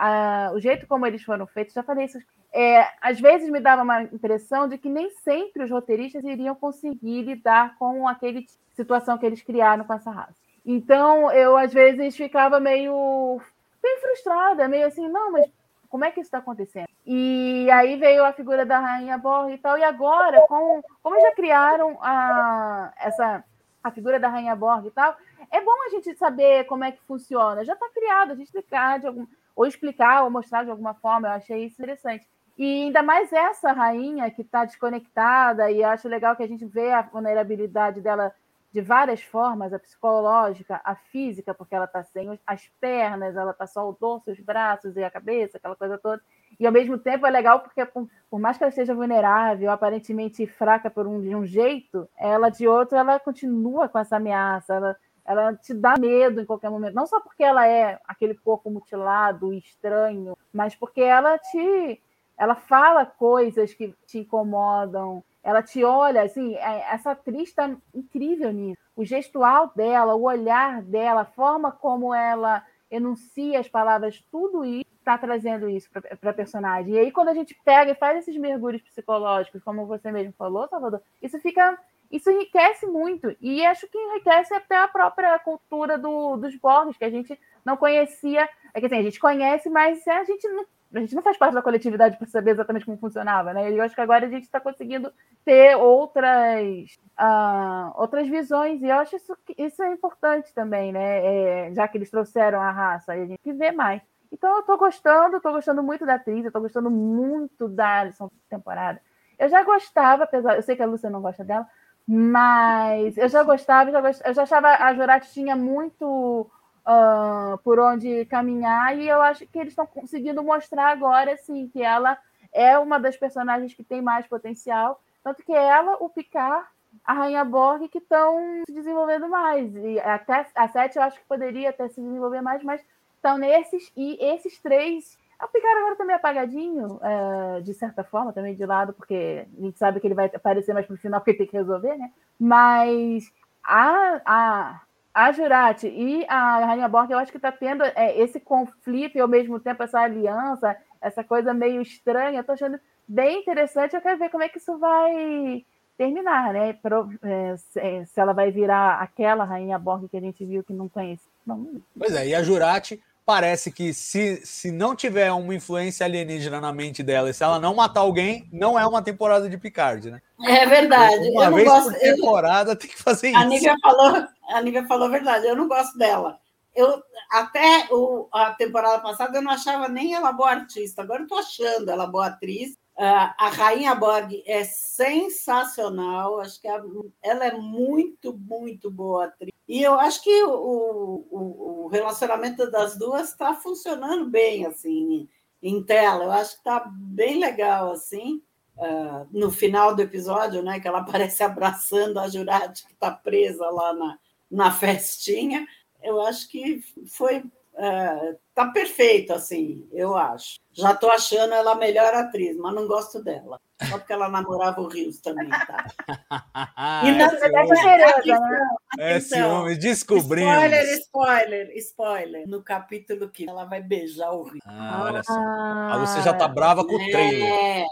o jeito como eles foram feitos, já falei isso, é, às vezes me dava uma impressão de que nem sempre os roteiristas iriam conseguir lidar com aquele situação que eles criaram com essa raça. Então, eu às vezes ficava meio bem frustrada, meio assim, não, mas como é que isso está acontecendo? E aí veio a figura da Rainha Borg e tal, e agora, com, como já criaram a, essa, a figura da Rainha Borg e tal, é bom a gente saber como é que funciona. Já está criado, a gente explicar de algum, ou explicar ou mostrar de alguma forma, eu achei isso interessante. E ainda mais essa rainha que está desconectada, e acho legal que a gente vê a vulnerabilidade dela de várias formas, a psicológica, a física, porque ela está sem as pernas, ela está só o dorso, os braços e a cabeça, aquela coisa toda. E ao mesmo tempo é legal porque, por, mais que ela esteja vulnerável, aparentemente fraca por um, de um jeito, ela de outro, ela continua com essa ameaça, ela, ela te dá medo em qualquer momento. Não só porque ela é aquele corpo mutilado, estranho, mas porque ela te. Ela fala coisas que te incomodam, ela te olha, assim, é, essa atriz está incrível nisso. O gestual dela, o olhar dela, a forma como ela enuncia as palavras, tudo isso está trazendo isso para a personagem. E aí, quando a gente pega e faz esses mergulhos psicológicos, como você mesmo falou, Salvador, isso fica. Isso enriquece muito. E acho que enriquece até a própria cultura do, dos Borges, que a gente não conhecia. É que assim, a gente conhece, mas a gente não a gente não faz parte da coletividade para saber exatamente como funcionava, né? E eu acho que agora a gente está conseguindo ter outras, uh, outras visões, e eu acho isso, isso é importante também, né? É, já que eles trouxeram a raça, a gente vê mais. Então eu estou gostando, estou gostando muito da atriz, eu estou gostando muito da Alison temporada. Eu já gostava, apesar, eu sei que a Lúcia não gosta dela, mas eu já gostava, já eu já achava a Jurati tinha muito uh, por onde caminhar, e eu acho que eles estão conseguindo mostrar agora assim, que ela é uma das personagens que tem mais potencial. Tanto que ela, o Picard, a Rainha Borg, que estão se desenvolvendo mais. E até a Sete eu acho que poderia até se desenvolver mais, mas estão nesses, e esses três. O Picard agora também é apagadinho, é, de certa forma, também de lado, porque a gente sabe que ele vai aparecer mais pro final, porque tem que resolver, né? Mas a, a, a Jurati e a Rainha Borg, eu acho que está tendo é, esse conflito e ao mesmo tempo essa aliança, essa coisa meio estranha. Estou achando bem interessante. Eu quero ver como é que isso vai terminar, né? Pro, é, se, se, ela vai virar aquela Rainha Borg que a gente viu que não conhece. Não. Pois é, e a Jurati parece que se, se não tiver uma influência alienígena na mente dela e se ela não matar alguém, não é uma temporada de Picard, né? É verdade. Uma eu vez gosto, por temporada eu... tem que fazer a isso. Nívia falou, a Nívia falou a verdade, eu não gosto dela. Eu, até o, a temporada passada eu não achava nem ela boa artista, agora eu estou achando ela boa atriz. Uh, a Rainha Borg é sensacional, acho que ela é muito, muito boa atriz. E eu acho que o, o, o relacionamento das duas está funcionando bem, assim, em tela. Eu acho que está bem legal, assim. Uh, no final do episódio, né, que ela aparece abraçando a Jurati, que está presa lá na, na festinha. Eu acho que foi é, tá perfeito, assim, eu acho. Já tô achando ela a melhor atriz, mas não gosto dela. Só porque ela namorava o Rios também, tá? <laughs> e não, é, é, né? é ciúme, descobrimos. Spoiler, spoiler, spoiler. No capítulo que ela vai beijar o Rios. Ah, olha só. Ah, a Lúcia já tá brava com o é. trailer.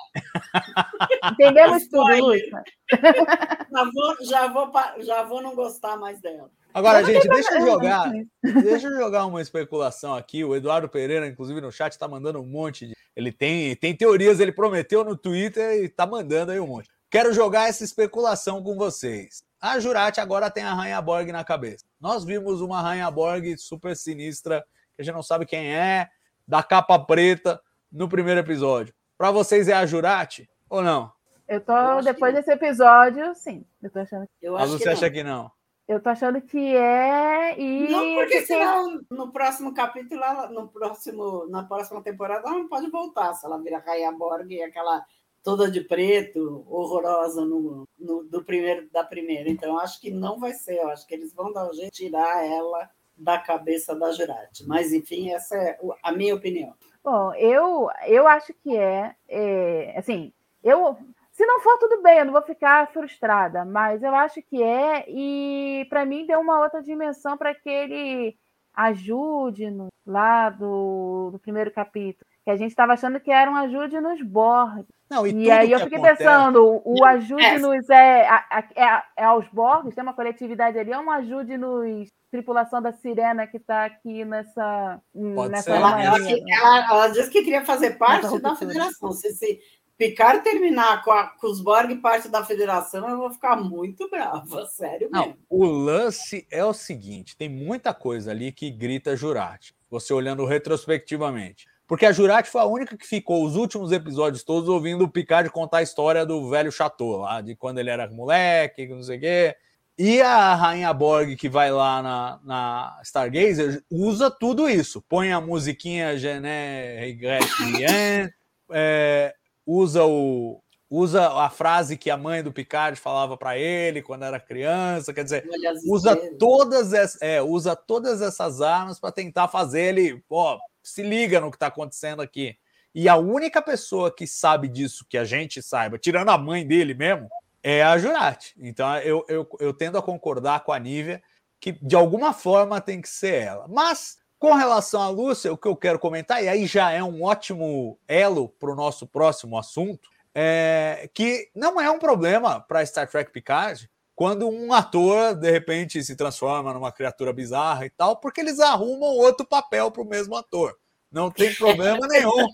Entendemos tudo, Lúcia. Já vou, já, vou, já vou não gostar mais dela. Agora, gente, deixa eu jogar, <laughs> deixa eu jogar uma especulação aqui. O Eduardo Pereira, inclusive no chat, está mandando um monte de. Ele tem, tem teorias, ele prometeu no Twitter e está mandando aí um monte. Quero jogar essa especulação com vocês. A Jurati agora tem a Rainha Borg na cabeça. Nós vimos uma Rainha Borg super sinistra, que a gente não sabe quem é, da capa preta, no primeiro episódio. Para vocês é a Jurati ou não? Eu tô, eu depois que... desse episódio, sim. Eu tô achando que... Eu acho Mas você que acha que não? Eu tô achando que é e não porque senão no próximo capítulo, no próximo na próxima temporada ela não pode voltar se ela vira Raia Borg e aquela toda de preto, horrorosa no, no, do primeiro da primeira. Então acho que não vai ser. Eu acho que eles vão dar um jeito de tirar ela da cabeça da Jurati. Mas enfim, essa é a minha opinião. Bom, eu eu acho que é, é assim. Eu se não for, tudo bem, eu não vou ficar frustrada, mas eu acho que é, e para mim deu uma outra dimensão para que ele ajude no, lá do, do primeiro capítulo. Que a gente estava achando que era um ajude nos borges. Não, e, e aí eu fiquei acontece... pensando, o ajude-nos é, é, é, aos borges, tem uma coletividade ali, é um ajude-nos tripulação da Sirena que está aqui nessa. nessa ela, ela, ela, ela, disse que queria fazer parte da federação. Se, se, Picard terminar com, a, com os Borg parte da federação, eu vou ficar muito brava, <laughs> sério mesmo. Não, o lance é o seguinte: tem muita coisa ali que grita Jurati, você olhando retrospectivamente. porque a Jurati foi a única que ficou os últimos episódios todos ouvindo o Picard contar a história do velho Chateau, lá de quando ele era moleque, não sei o quê. E a Rainha Borg, que vai lá na, na Stargazer, usa tudo isso. Põe a musiquinha Gené Regrette Rien, é, usa, o, usa a frase que a mãe do Picard falava para ele quando era criança. Quer dizer, usa todas, essas, é, usa todas essas armas para tentar fazer ele. Pô, se liga no que está acontecendo aqui. E a única pessoa que sabe disso, que a gente saiba, tirando a mãe dele mesmo, é a Jurati. Então eu, eu, eu tendo a concordar com a Nívia que de alguma forma tem que ser ela. Mas com relação à Lúcia, o que eu quero comentar, e aí já é um ótimo elo para o nosso próximo assunto, é que não é um problema para Star Trek Picard quando um ator de repente se transforma numa criatura bizarra e tal, porque eles arrumam outro papel para o mesmo ator. Não tem problema <laughs> nenhum.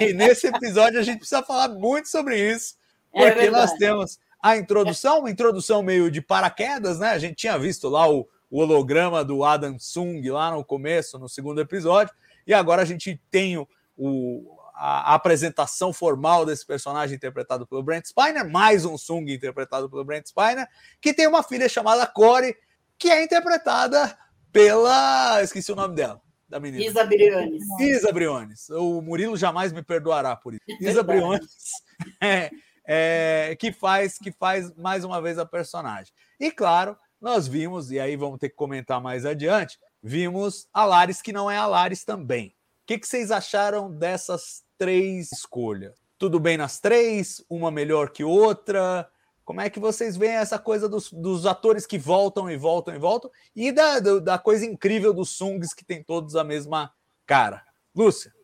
E nesse episódio a gente precisa falar muito sobre isso, é porque é nós temos a introdução, uma introdução meio de paraquedas, né? A gente tinha visto lá o, o holograma do Adam Sung lá no começo, no segundo episódio, e agora a gente tem o, o a, apresentação formal desse personagem interpretado pelo Brent Spiner, mais um Sung interpretado pelo Brent Spiner, que tem uma filha chamada Corey, que é interpretada pela. Esqueci o nome dela. Da menina. Isa Briones. Isa Briones. O Murilo jamais me perdoará por isso. Isa Briones. <laughs> É, é, que faz que faz mais uma vez a personagem. E claro, nós vimos, e aí vamos ter que comentar mais adiante, vimos a Laris que não é a Laris também. O que, que vocês acharam dessas três escolhas? Tudo bem nas três? Uma melhor que outra? Como é que vocês veem essa coisa dos, dos atores que voltam e voltam e voltam? E da, da coisa incrível dos Sungs que tem todos a mesma cara? Lúcia?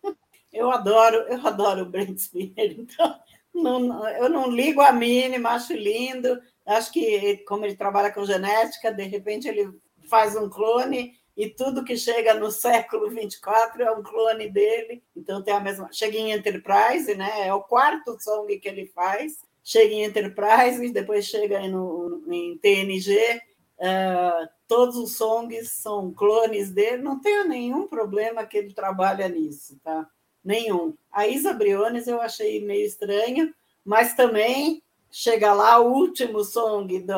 Eu adoro, eu adoro o Brent Spinner, então não, eu não ligo a mínima, acho lindo. Acho que, como ele trabalha com genética, de repente ele faz um clone e tudo que chega no século 24 é um clone dele. Então tem a mesma. Chega em Enterprise, né? É o quarto song que ele faz. Chega em Enterprise, depois chega no, em TNG. Uh, é, todos os songs são clones dele. Não tenho nenhum problema que ele trabalha nisso, tá? nenhum. A Isa Briones eu achei meio estranho, mas também chega lá o último song do,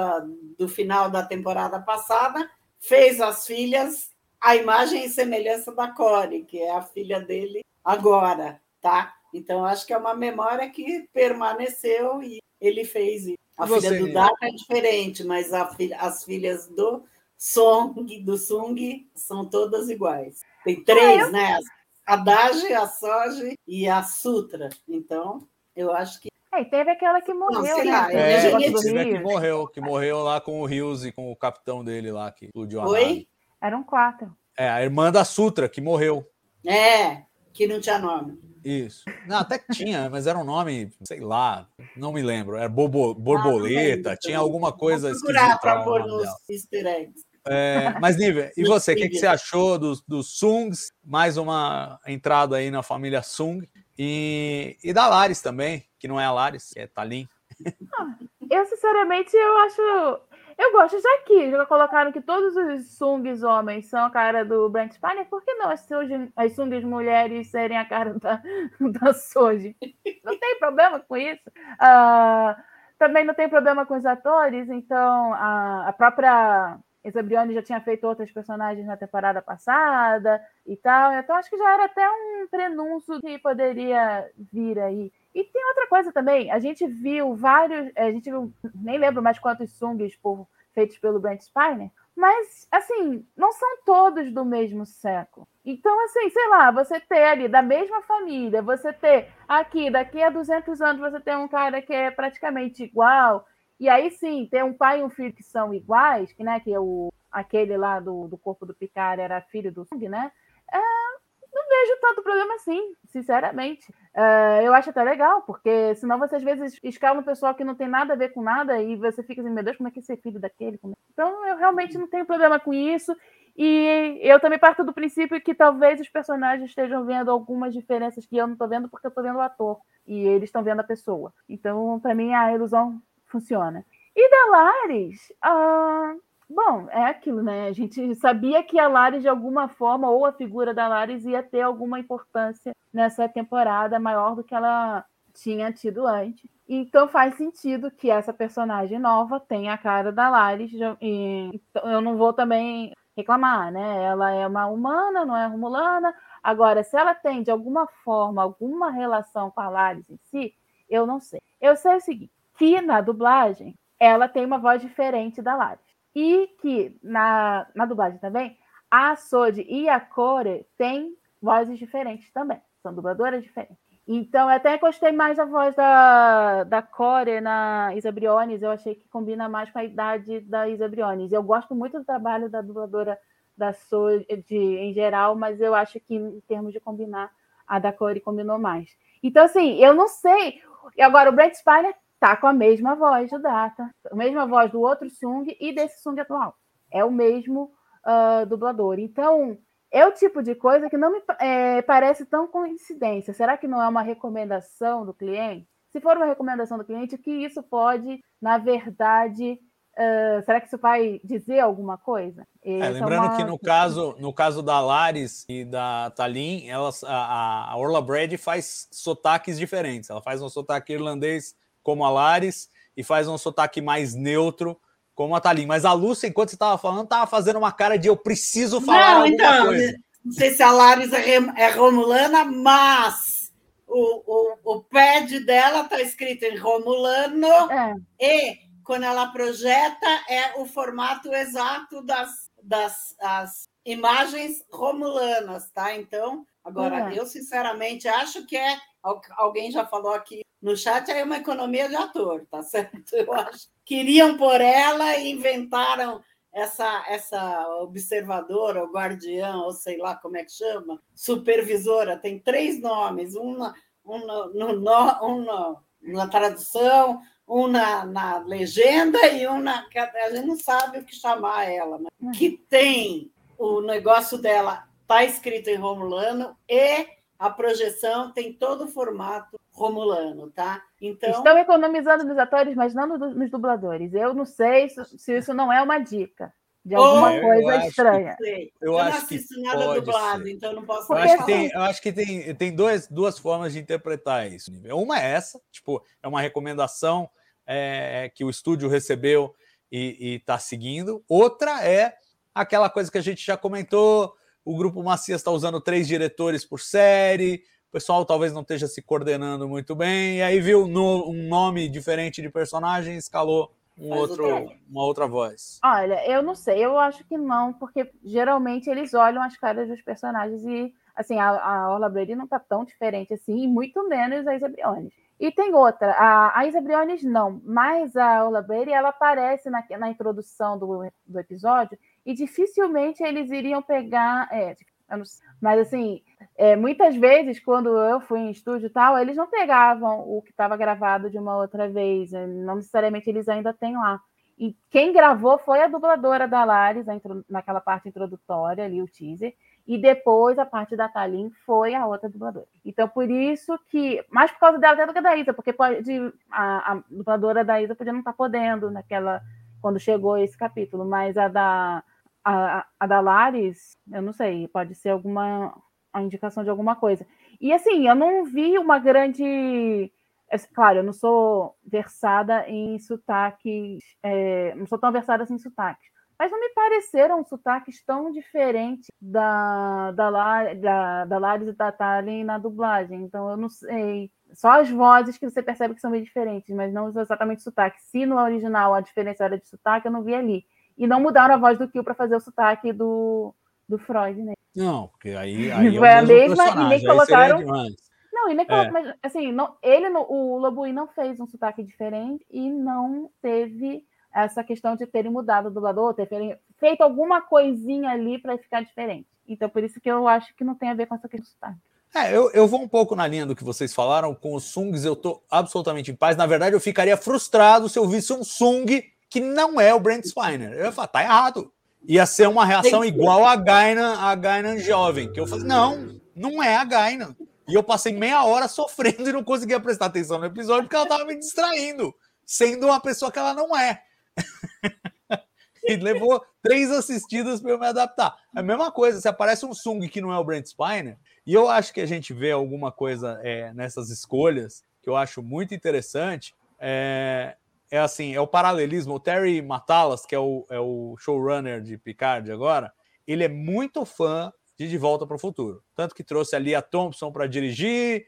do final da temporada passada, fez as filhas a imagem e semelhança da Core, que é a filha dele agora, tá? Então acho que é uma memória que permaneceu e ele fez isso. A Você... filha do Data é diferente, mas filha, as filhas do Song, do Sung, são todas iguais. Tem três, ah, eu... né? a Daji, a Soji e a Sutra. Então, eu acho que. É, teve aquela que morreu. Não, né? é, que morreu, que morreu lá com o Rios e com o capitão dele lá, que explodiu a Oi? Nave. Eram quatro. É, a irmã da Sutra, que morreu. É, que não tinha nome. Isso. Não, até que tinha, mas era um nome, sei lá, não me lembro. Era bobo, borboleta, ah, tinha alguma coisa esquisita. para pôr nos easter eggs. É, mas, Nívia, e <laughs> você? O que, que, você achou dos, dos Sungs? Mais uma entrada aí na família Sung. E, e da Laris também, que não é a Laris, é Talin. Ah, eu, sinceramente, eu acho. Eu gosto já que já colocaram que todos os Sungs homens são a cara do Brent Spiner, por que não as, as Sungs mulheres serem a cara da, <laughs> da Soji? Não tem problema com isso. Uh, também não tem problema com os atores, então a, a própria Exabrione já tinha feito outros personagens na temporada passada e tal. Então acho que já era até um prenúncio que poderia vir aí. E tem outra coisa também, a gente viu vários, a gente viu, nem lembro mais quantos sungs feitos pelo Brent Spiner, mas assim, não são todos do mesmo século. Então, assim, sei lá, você ter ali da mesma família, você ter aqui, daqui a 200 anos, você tem um cara que é praticamente igual, e aí sim, ter um pai e um filho que são iguais, que, né, que é o, aquele lá do, do corpo do Picard era filho do Sung, né? É, não vejo tanto problema assim, sinceramente. É, eu acho até legal, porque senão você às vezes escala um pessoal que não tem nada a ver com nada e você fica assim, meu Deus, como é que é ser filho daquele? É? Então eu realmente não tenho problema com isso. E eu também parto do princípio que talvez os personagens estejam vendo algumas diferenças que eu não estou vendo porque eu estou vendo o ator e eles estão vendo a pessoa. Então, para mim, a ilusão funciona. E da Lares, uh, Bom, é aquilo, né? A gente sabia que a Laris, de alguma forma, ou a figura da Laris ia ter alguma importância nessa temporada maior do que ela tinha tido antes. Então faz sentido que essa personagem nova tenha a cara da Laris. E então, eu não vou também reclamar, né? Ela é uma humana, não é romulana. Agora, se ela tem de alguma forma alguma relação com a Laris em si, eu não sei. Eu sei o seguinte, que na dublagem ela tem uma voz diferente da Laris. E que na, na dublagem também, a Sode e a Core têm vozes diferentes também. São dubladoras diferentes. Então, eu até gostei mais da voz da, da Core na Isa Briones. Eu achei que combina mais com a idade da Isa Briones. Eu gosto muito do trabalho da dubladora da Sode em geral, mas eu acho que em termos de combinar, a da Core combinou mais. Então, assim, eu não sei. E agora, o Brent Spiner tá com a mesma voz do Data, a mesma voz do outro Sung e desse Sung atual. É o mesmo uh, dublador. Então, é o tipo de coisa que não me é, parece tão coincidência. Será que não é uma recomendação do cliente? Se for uma recomendação do cliente, o que isso pode, na verdade, uh, será que isso vai dizer alguma coisa? É, lembrando é uma... que no caso, no caso da Laris e da Talin, elas, a, a Orla Brad faz sotaques diferentes. Ela faz um sotaque irlandês como a Lares e faz um sotaque mais neutro como a Thalim. Mas a Lúcia, enquanto você estava falando, estava fazendo uma cara de eu preciso falar não, então, coisa. Não sei se a Lares é, é romulana, mas o, o, o pad dela está escrito em romulano é. e quando ela projeta é o formato exato das, das as imagens romulanas, tá? Então, agora, é. eu sinceramente acho que é alguém já falou aqui no chat, é uma economia de ator, tá certo? Eu acho. Queriam por ela e inventaram essa, essa observadora, ou guardiã, ou sei lá como é que chama, supervisora, tem três nomes, um na, um no, no, um no, na tradução, um na, na, legenda e um na. A gente não sabe o que chamar ela, mas hum. que tem o negócio dela, está escrito em Romulano e a projeção tem todo o formato romulano, tá? Então estão economizando nos atores, mas não nos dubladores. Eu não sei se isso não é uma dica de alguma oh, coisa estranha. Eu, eu, acho não assisto que nada dublado, ser. então não posso. Eu acho, que tem, eu acho que tem, tem dois, duas formas de interpretar isso. Uma é essa, tipo, é uma recomendação é, que o estúdio recebeu e está seguindo. Outra é aquela coisa que a gente já comentou o grupo Macias está usando três diretores por série, o pessoal talvez não esteja se coordenando muito bem, e aí viu no, um nome diferente de personagem, escalou um outro, uma outra voz. Olha, eu não sei, eu acho que não, porque geralmente eles olham as caras dos personagens e, assim, a, a Orla Brady não está tão diferente assim, e muito menos a Isa Briones. E tem outra, a, a Isa Briones não, mas a Orla Brady, ela aparece na, na introdução do, do episódio, e dificilmente eles iriam pegar. É, mas assim, é, muitas vezes, quando eu fui em estúdio e tal, eles não pegavam o que estava gravado de uma outra vez, né, não necessariamente eles ainda têm lá. E quem gravou foi a dubladora da Lares, naquela parte introdutória ali, o teaser, e depois a parte da Talin foi a outra dubladora. Então, por isso que, mais por causa dela até do que da Isa, porque pode, a, a dubladora da Isa podia não estar tá podendo naquela, quando chegou esse capítulo, mas a da a, a da Lares, eu não sei, pode ser alguma a indicação de alguma coisa. E assim, eu não vi uma grande. É, claro, eu não sou versada em sotaques, é, não sou tão versada assim em sotaques, mas não me pareceram sotaques tão diferentes da, da, da, da Lares e da Tali na dublagem. Então, eu não sei. Só as vozes que você percebe que são bem diferentes, mas não exatamente sotaque. Se no original a diferença era de sotaque, eu não vi ali. E não mudaram a voz do Kill para fazer o sotaque do, do Freud, né? Não, porque aí, <laughs> aí Foi é a mesma e nem colocaram. Não, e nem é. mas assim, não, ele, o Lobuí não fez um sotaque diferente e não teve essa questão de terem mudado o dublador, ter feito alguma coisinha ali para ficar diferente. Então, por isso que eu acho que não tem a ver com essa questão do sotaque. É, eu, eu vou um pouco na linha do que vocês falaram. Com os Sungs, eu tô absolutamente em paz. Na verdade, eu ficaria frustrado se eu visse um Sung que não é o Brent Spiner. Eu ia falar, tá errado. Ia ser uma reação igual a Gainan, a Gainan jovem, que eu falei, não, não é a Gainan. E eu passei meia hora sofrendo e não conseguia prestar atenção no episódio porque ela tava me distraindo, sendo uma pessoa que ela não é. <laughs> E levou três assistidas para eu me adaptar. É a mesma coisa, se aparece um Sung que não é o Brent Spiner, e eu acho que a gente vê alguma coisa é, nessas escolhas que eu acho muito interessante. É, é assim, é o paralelismo. O Terry Matalas, que é o, é o showrunner de Picard agora, ele é muito fã de De Volta para o Futuro. Tanto que trouxe ali a Thompson para dirigir,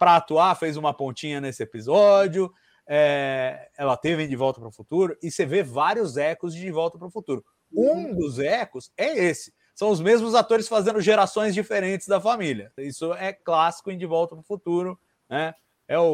para atuar, fez uma pontinha nesse episódio. É, ela teve De Volta para o Futuro, e você vê vários ecos de De Volta para o Futuro. Um dos ecos é esse. São os mesmos atores fazendo gerações diferentes da família. Isso é clássico em De Volta para o Futuro, né? É o,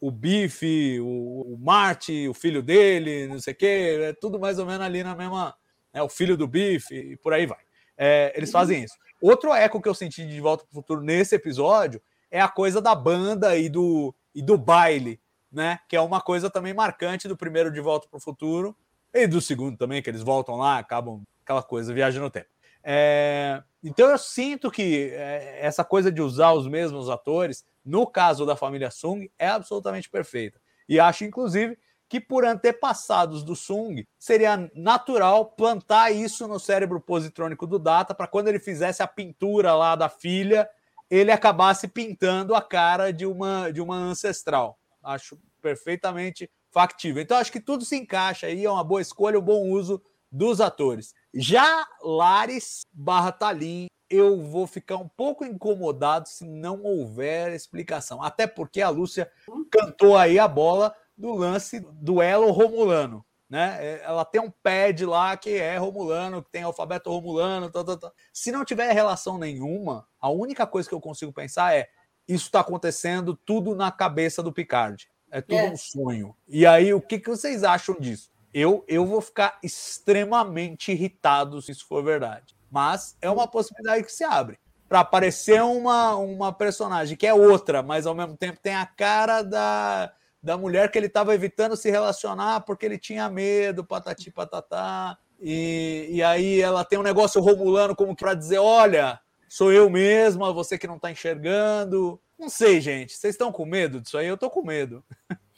o, o Bife, o, o Marty, o filho dele, não sei o quê, é tudo mais ou menos ali na mesma. É o filho do Bife e por aí vai. É, eles fazem isso. Outro eco que eu senti de Volta para o Futuro nesse episódio é a coisa da banda e do, e do baile, né? Que é uma coisa também marcante do primeiro De Volta para o Futuro e do segundo também, que eles voltam lá, acabam aquela coisa, viagem no tempo. É, então eu sinto que é, essa coisa de usar os mesmos atores, no caso da família Sung, é absolutamente perfeita. E acho, inclusive, que por antepassados do Sung, seria natural plantar isso no cérebro positrônico do Data para quando ele fizesse a pintura lá da filha, ele acabasse pintando a cara de uma, de uma ancestral. Acho perfeitamente factível. Então acho que tudo se encaixa aí, é uma boa escolha, um bom uso dos atores. Já Lares barra Talim, eu vou ficar um pouco incomodado se não houver explicação. Até porque a Lúcia cantou aí a bola do lance duelo romulano. Né? É, ela tem um pad lá que é romulano, que tem alfabeto romulano. Tá, tá, tá. Se não tiver relação nenhuma, a única coisa que eu consigo pensar é isso está acontecendo tudo na cabeça do Picard. É tudo é. um sonho. E aí, o que, que vocês acham disso? Eu, eu vou ficar extremamente irritado se isso for verdade. Mas é uma possibilidade que se abre. Para aparecer uma, uma personagem que é outra, mas ao mesmo tempo tem a cara da, da mulher que ele estava evitando se relacionar porque ele tinha medo, patati patatá. E, e aí ela tem um negócio romulano como para dizer: olha, sou eu mesma, você que não está enxergando. Não sei, gente. Vocês estão com medo disso aí? Eu estou com medo.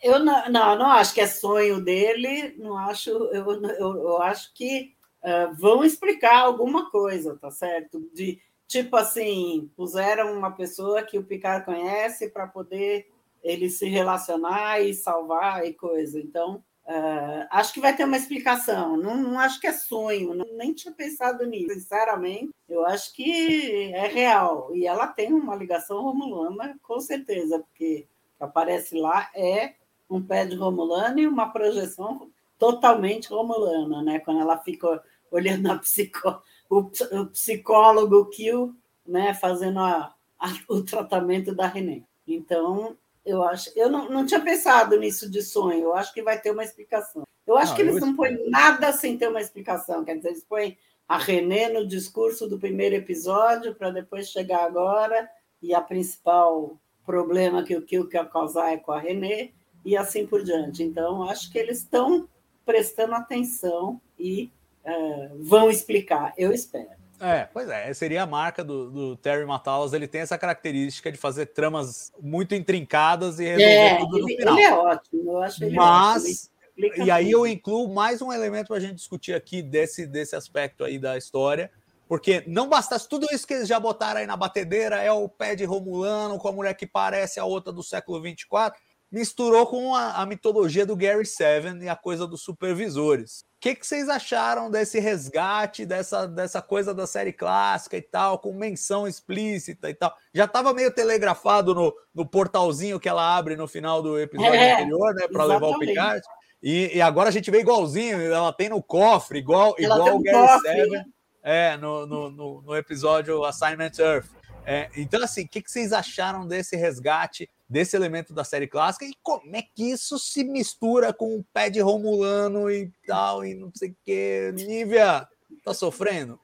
Eu não, não, não, acho que é sonho dele, não acho, eu, eu, eu acho que uh, vão explicar alguma coisa, tá certo? De tipo assim, puseram uma pessoa que o Picard conhece para poder ele se relacionar e salvar e coisa. Então, uh, acho que vai ter uma explicação. Não, não acho que é sonho, não, nem tinha pensado nisso. Sinceramente, eu acho que é real. E ela tem uma ligação romulana, com certeza, porque que aparece lá é um pé de Romulano e uma projeção totalmente romulana, né? Quando ela fica olhando a psicó, o, o psicólogo Kill, né? Fazendo a, a, o tratamento da René. Então, eu acho, eu não, não tinha pensado nisso de sonho. Eu acho que vai ter uma explicação. Eu acho que eles não põem nada sem ter uma explicação. Quer dizer, eles põem a René no discurso do primeiro episódio para depois chegar agora e a principal problema que o Kill quer causar é com a René e assim por diante. Então, acho que eles estão prestando atenção e uh, vão explicar, eu espero. É, pois é, seria a marca do, do, Terry Matalas. Ele tem essa característica de fazer tramas muito intrincadas e resolver é, tudo no ele, final. Ele é ótimo, eu acho ele Mas, ótimo. e aí eu incluo mais um elemento para a gente discutir aqui desse, desse aspecto aí da história, porque não bastasse tudo isso que eles já botaram aí na batedeira, é o pé de Romulano com a mulher que parece a outra do século 24 misturou com a, a, mitologia do Gary Seven e a coisa dos supervisores. O que, que vocês acharam desse resgate, dessa, dessa coisa da série clássica e tal, com menção explícita e tal? Já estava meio telegrafado no, no portalzinho que ela abre no final do episódio é, anterior, né, para levar o Picard. E, e, agora a gente vê igualzinho, ela tem no cofre, igual, igual o Gary cofre. Seven é, no, no, no, no episódio Assignment Earth. É, então, assim, o que, que vocês acharam desse resgate, desse elemento da série clássica e como é que isso se mistura com o pé de Romulano e tal, e não sei o que? Nívia, tá sofrendo?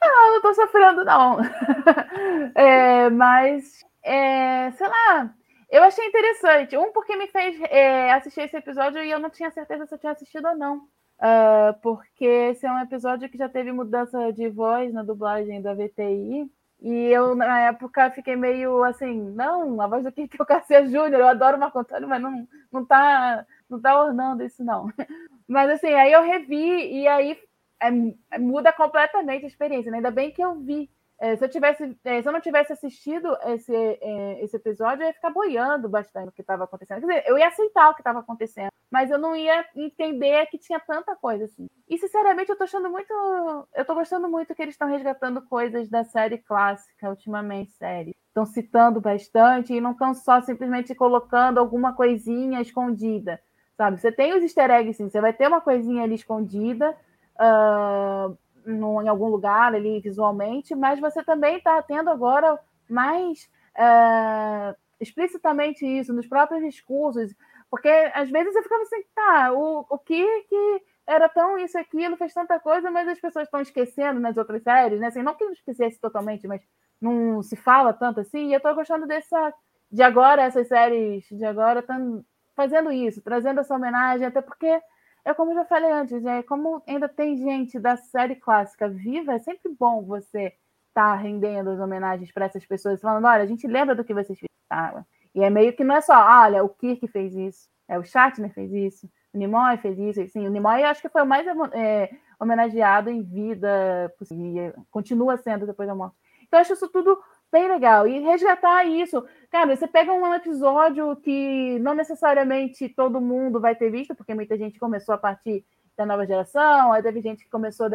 Não, não tô sofrendo, não. <laughs> é, mas, é, sei lá, eu achei interessante. Um, porque me fez é, assistir esse episódio e eu não tinha certeza se eu tinha assistido ou não. Uh, porque esse é um episódio que já teve mudança de voz na dublagem da VTI. E eu, na época, fiquei meio assim, não, a voz do Kiko Garcia Júnior, eu adoro o Marco Antônio, mas não, não tá não tá ornando isso, não. <laughs> Mas assim, aí eu revi e aí é, é, muda completamente a experiência. Né? Ainda bem que eu vi. É, se, eu tivesse, é, se eu não tivesse assistido esse, é, esse episódio, eu ia ficar boiando bastante o que estava acontecendo. Quer dizer, eu ia aceitar o que estava acontecendo, mas eu não ia entender que tinha tanta coisa assim. E sinceramente, eu tô achando muito. Eu tô gostando muito que eles estão resgatando coisas da série clássica, ultimamente, série. Estão citando bastante e não estão só simplesmente colocando alguma coisinha escondida. Sabe? Você tem os easter eggs, sim, você vai ter uma coisinha ali escondida uh, no, em algum lugar ali visualmente, mas você também está tendo agora mais uh, explicitamente isso nos próprios discursos, porque às vezes eu ficava assim, tá, o, o que que era tão isso aquilo, fez tanta coisa, mas as pessoas estão esquecendo nas outras séries, né? Assim, não que não esquecesse totalmente, mas não se fala tanto assim, e eu estou gostando dessa de agora, essas séries de agora estão fazendo isso, trazendo essa homenagem, até porque é como eu já falei antes, é como ainda tem gente da série clássica viva, é sempre bom você estar tá rendendo as homenagens para essas pessoas, falando, olha, a gente lembra do que vocês fizeram. E é meio que não é só, olha, o Kirk fez isso, é o Shatner fez isso, o Nimoy fez isso, assim, o Nimoy acho que foi o mais é, homenageado em vida possível, continua sendo depois da morte. Então, acho isso tudo bem legal. E resgatar isso. Cara, você pega um episódio que não necessariamente todo mundo vai ter visto, porque muita gente começou a partir da nova geração, aí teve gente que começou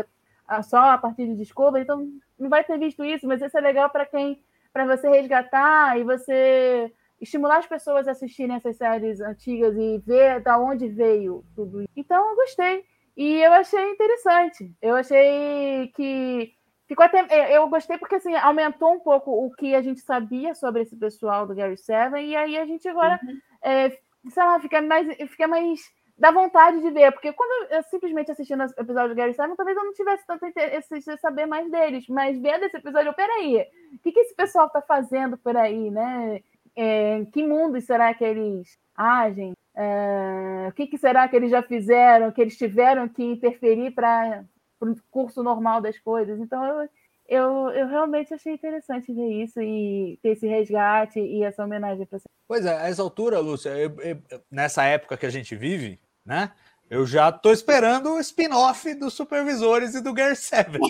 só a partir de Discovery, então não vai ter visto isso, mas isso é legal para quem, para você resgatar e você estimular as pessoas a assistirem essas séries antigas e ver da onde veio tudo isso. Então eu gostei. E eu achei interessante. Eu achei que Ficou até, é, eu gostei porque assim, aumentou um pouco o que a gente sabia sobre esse pessoal do Gary Seven, e aí a gente agora, uhum. é, sei lá, fica mais, fica mais. dá vontade de ver, porque quando eu simplesmente assistindo o episódio do Gary Seven, talvez eu não tivesse tanto interesse em saber mais deles, mas vendo esse episódio, eu, peraí, o que, que esse pessoal tá fazendo por aí, né? É, que mundo será que eles agem? É, o que, que será que eles já fizeram, que eles tiveram que interferir para o curso normal das coisas. Então, eu, eu, eu realmente achei interessante ver isso e ter esse resgate e essa homenagem para Pois é, a essa altura, Lúcia, eu, eu, nessa época que a gente vive, né? Eu já estou esperando o spin-off dos supervisores e do Gary Seven.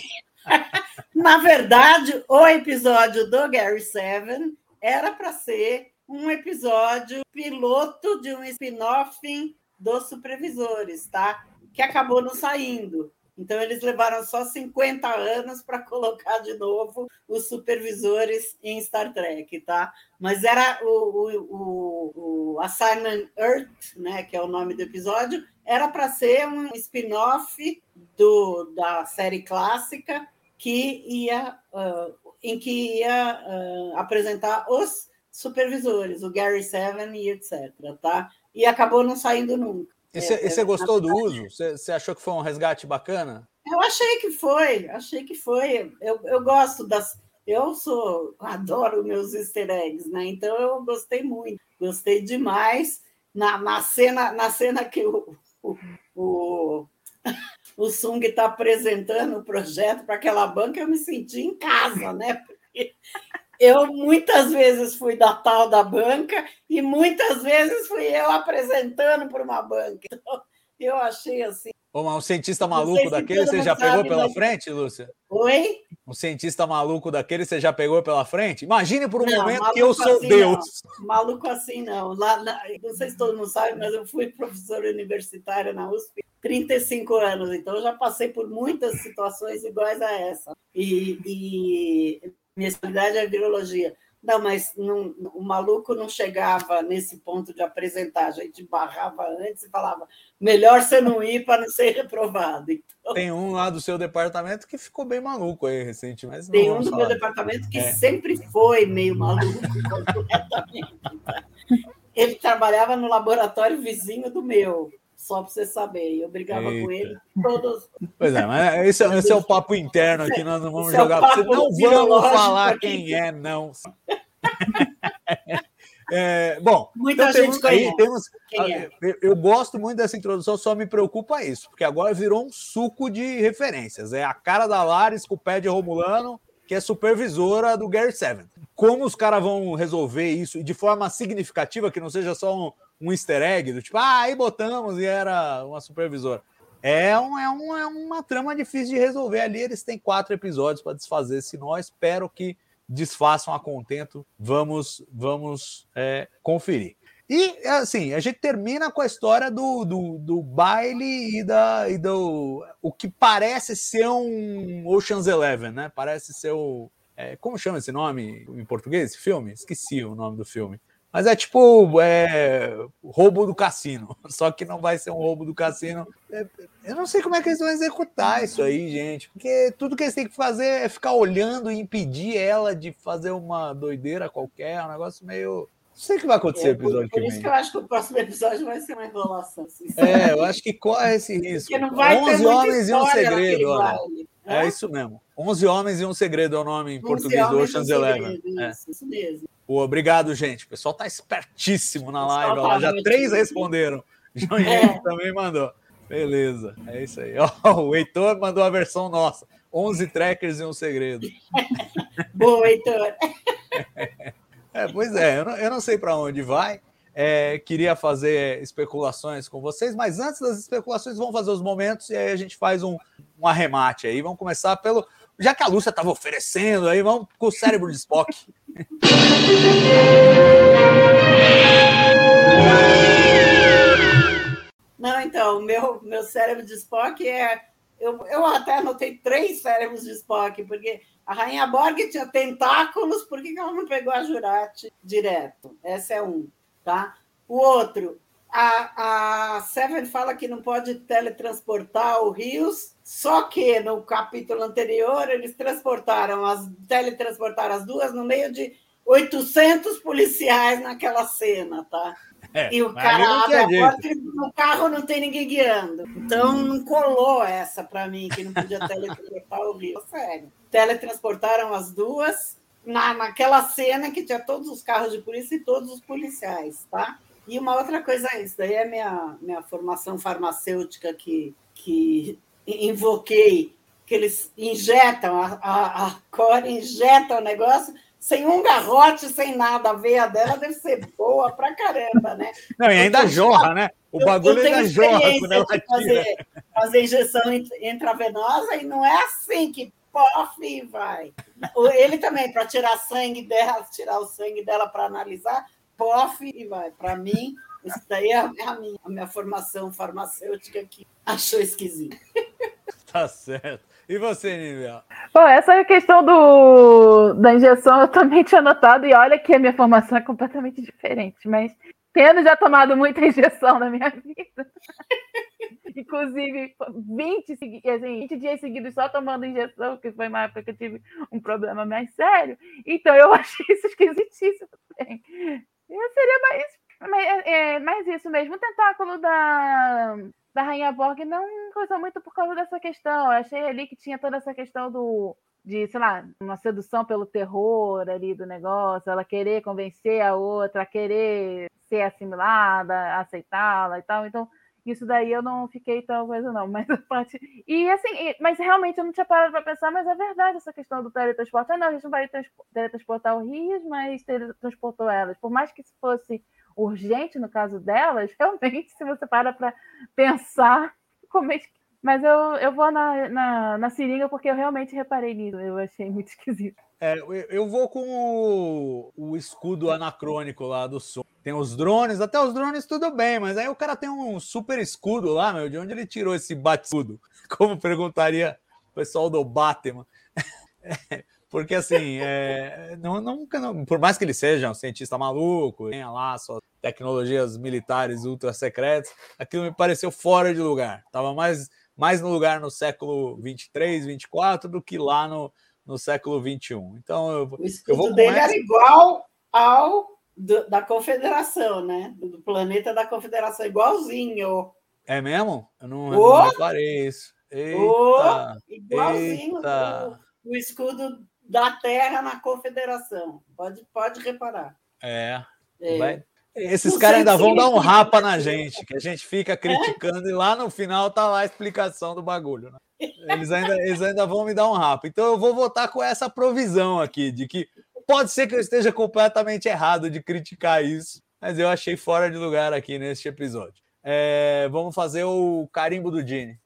<laughs> Na verdade, o episódio do Gary Seven era para ser um episódio piloto de um spin-off dos supervisores, tá? Que acabou não saindo. Então, eles levaram só 50 anos para colocar de novo os supervisores em Star Trek, tá? Mas era o, o, o Assignment Earth, né, que é o nome do episódio, era para ser um spin-off da série clássica que ia, uh, em que ia uh, apresentar os supervisores, o Gary Seven e etc. Tá? E acabou não saindo nunca. E você é, gostou do uso? Você achou que foi um resgate bacana? Eu achei que foi, achei que foi. Eu, eu gosto das. Eu sou, adoro meus easter eggs, né? Então eu gostei muito, gostei demais. Na, na, cena, na cena que o, o, o, o Sung está apresentando o projeto para aquela banca, eu me senti em casa, né? Porque eu muitas vezes fui da tal da banca e muitas vezes fui eu apresentando para uma banca. Então, eu achei assim. Um cientista maluco daquele você já pegou pela mas... frente, Lúcia? Oi? Um cientista maluco daquele você já pegou pela frente? Imagine por um não, momento que eu sou assim, Deus. Não. Maluco assim não. Lá, na... não sei se todo mundo sabe, mas eu fui professora universitária na USP 35 anos, então eu já passei por muitas situações iguais a essa. E, e minha especialidade é virologia. Não, mas não, o maluco não chegava nesse ponto de apresentar, a gente barrava antes e falava, melhor você não ir para não ser reprovado. Então, Tem um lá do seu departamento que ficou bem maluco aí recente, mas Tem um do meu departamento que é. sempre foi meio maluco <laughs> completamente. Tá? Ele trabalhava no laboratório vizinho do meu só para você saber. Eu brigava Eita. com ele todos. <laughs> Pois é, mas esse, é, esse é o papo interno aqui, nós não vamos esse é jogar. É não vamos falar quem é, não. <laughs> É, bom, muita então gente temos, aí, temos, é. Eu gosto muito dessa introdução, só me preocupa isso, porque agora virou um suco de referências. É a cara da Laris com o pé de Romulano, que é supervisora do Gary Seven. como os caras vão resolver isso de forma significativa, que não seja só um, um easter egg, do tipo, ah, aí botamos e era uma supervisora. É, um, é, um, é uma trama difícil de resolver ali. Eles têm quatro episódios para desfazer, se não, espero que desfaçam a contento. Vamos, vamos é, conferir. E assim, a gente termina com a história do, do, do baile e, da, e do o que parece ser um Ocean's Eleven, né? Parece ser o. É, como chama esse nome em português, esse filme? Esqueci o nome do filme. Mas é tipo é, roubo do cassino. <laughs> Só que não vai ser um roubo do cassino. É, eu não sei como é que eles vão executar isso aí, gente. Porque tudo que eles têm que fazer é ficar olhando e impedir ela de fazer uma doideira qualquer. É um negócio meio. Não sei o que vai acontecer É, no episódio por, por que isso vem. que eu acho que o próximo episódio vai ser uma enrolação. É, eu acho que corre esse risco. Porque não vai ter 11 muita homens e um segredo. olha. baile, É né? isso mesmo. 11 homens e um segredo é o nome em 11 português do Ocean's Eleven. É. Isso, isso mesmo. Pô, Obrigado, gente. O pessoal tá espertíssimo na live. tá já três responderam. <laughs> Joinha É. também mandou. Beleza, é isso aí. <laughs> O Heitor mandou a versão nossa. 11 trackers e um segredo. <laughs> Boa, Heitor. É, pois é, eu não, eu não sei para onde vai. É, queria fazer especulações com vocês, mas antes das especulações, vamos fazer os momentos e aí a gente faz um, um arremate aí. Vamos começar pelo. Já que a Lúcia estava oferecendo aí, vamos com o cérebro de Spock. Não, então, meu, meu cérebro de Spock é. Eu, eu até anotei três cérebros de Spock, porque a Rainha Borg tinha tentáculos, por que ela não pegou a Jurati direto? Esse é um, tá? O outro, a, a Seven fala que não pode teletransportar o Rios, só que no capítulo anterior eles transportaram as teletransportaram as duas no meio de 800 policiais naquela cena, tá? É, E o cara abre a porta e no carro não tem ninguém guiando. Então não colou essa para mim, que não podia <laughs> teletransportar o Rio. Sério. Teletransportaram as duas na, naquela cena que tinha todos os carros de polícia e todos os policiais, tá? E uma outra coisa, isso daí é minha, minha formação farmacêutica que, que invoquei, que eles injetam, a, a, a Core injeta o negócio sem um garrote, sem nada. A veia dela deve ser boa pra caramba, né? Não, e ainda Eu jorra, né? O Eu- bagulho eu tenho ainda jorra quando ela tira. fazer, fazer injeção int- intravenosa e não é assim que pof e vai. Ele também, para tirar sangue dela, tirar o sangue dela para analisar, pof e vai. Para mim, isso daí é a minha, a minha formação farmacêutica que achou esquisito. <laughs> Tá certo. E você, Nível? Bom, essa questão do, da injeção eu também tinha notado, e olha que a minha formação é completamente diferente, mas tendo já tomado muita <laughs> injeção na minha vida, inclusive 20, segui- assim, 20 dias seguidos só tomando injeção, que foi uma época que eu tive um problema mais sério, então eu <laughs> achei isso esquisitíssimo também. Eu seria mais, mais, é, mais isso mesmo, o tentáculo da, da Rainha Borg não coisa muito por causa dessa questão. Eu achei ali que tinha toda essa questão do de, sei lá, uma sedução pelo terror ali do negócio, ela querer convencer a outra, a querer ser assimilada, aceitá-la e tal. Então, isso daí eu não fiquei tão coisa, não. <laughs> Mas a parte. E assim, e- mas realmente eu não tinha parado para pensar, mas é verdade essa questão do teletransporte. Não, a gente não vai transpo- teletransportar o Rios, mas teletransportou elas. Por mais que isso fosse urgente no caso delas, <laughs> realmente, se você para para pensar, como é que. Mas eu, eu vou na, na, na seringa porque eu realmente reparei nisso. Eu achei muito <laughs> esquisito. É, eu- vou com o, o escudo anacrônico lá do som. Tem os drones, até os drones tudo bem, mas aí o cara tem um super escudo lá, meu. De onde ele tirou esse bate-escudo? <laughs> Como perguntaria o pessoal do Batman. <laughs> Porque assim, é, não, nunca, não- por mais que ele seja um cientista maluco, tenha lá suas tecnologias militares ultra secretas, aquilo me pareceu fora de lugar. Tava mais, mais no lugar no século 23, 24 do que lá no, no século 21. Então eu, O eu vou dele essa. era igual ao do- da Confederação, né? Do planeta da Confederação, igualzinho. É mesmo? Eu não, eu Ô! não reparei isso. Eita, Ô, igualzinho eita. o, o escudo da Terra na Confederação. Pode, pode reparar. É. É. vai- Esses caras ainda vão dar um rapa na gente, que a gente fica criticando e lá no final tá lá a explicação do bagulho. né? Eles ainda, eles ainda vão me dar um rapa. Então eu vou votar com essa provisão aqui, de que pode ser que eu esteja completamente errado de criticar isso, mas eu achei fora de lugar aqui neste episódio. É, vamos fazer o carimbo do Gene.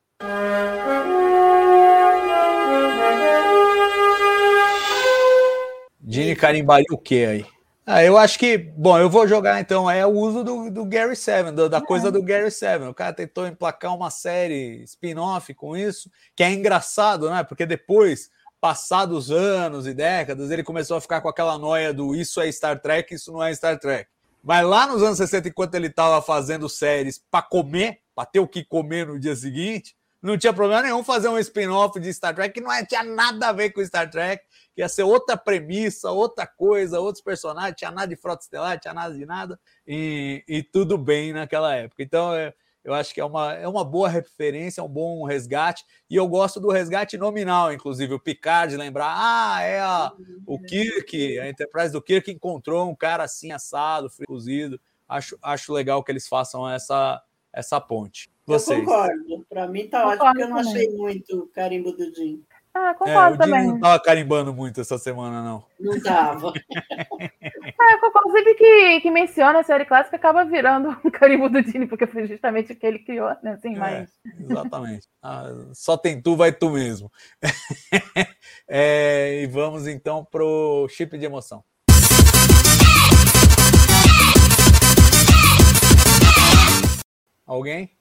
Gene carimbaria o que aí? Ah, eu acho que, bom, eu vou jogar então, é o uso do, do Gary Seven, do, da coisa do Gary Seven. O cara tentou emplacar uma série spin-off com isso, que é engraçado, né? Porque depois, passados anos e décadas, ele começou a ficar com aquela noia do isso é Star Trek, isso não é Star Trek. Mas lá nos anos 60, enquanto ele estava fazendo séries para comer, para ter o que comer no dia seguinte, não tinha problema nenhum fazer um spin-off de Star Trek que não tinha nada a ver com Star Trek, que ia ser outra premissa, outra coisa, outros personagens, tinha nada de frota estelar, tinha nada de nada, e, e tudo bem naquela época. Então, é, eu acho que é uma, é uma boa referência, é um bom resgate, e eu gosto do resgate nominal, inclusive, o Picard lembrar, ah, é a, o Kirk, a Enterprise do Kirk encontrou um cara assim, assado, cozido. Acho, acho legal que eles façam essa, essa ponte. Vocês. Eu concordo. Para mim tá ótimo, porque eu não achei muito o carimbo do Jim. Ah, concordo é, o também. não estava carimbando muito essa semana, não. Não estava. é, inclusive que, que menciona a série clássica acaba virando o carimbo do Dini, porque foi justamente o que ele criou, né? Assim, é, mas... Exatamente. Ah, só tem tu, vai tu mesmo. <laughs> é, e vamos então pro chip de emoção. Alguém?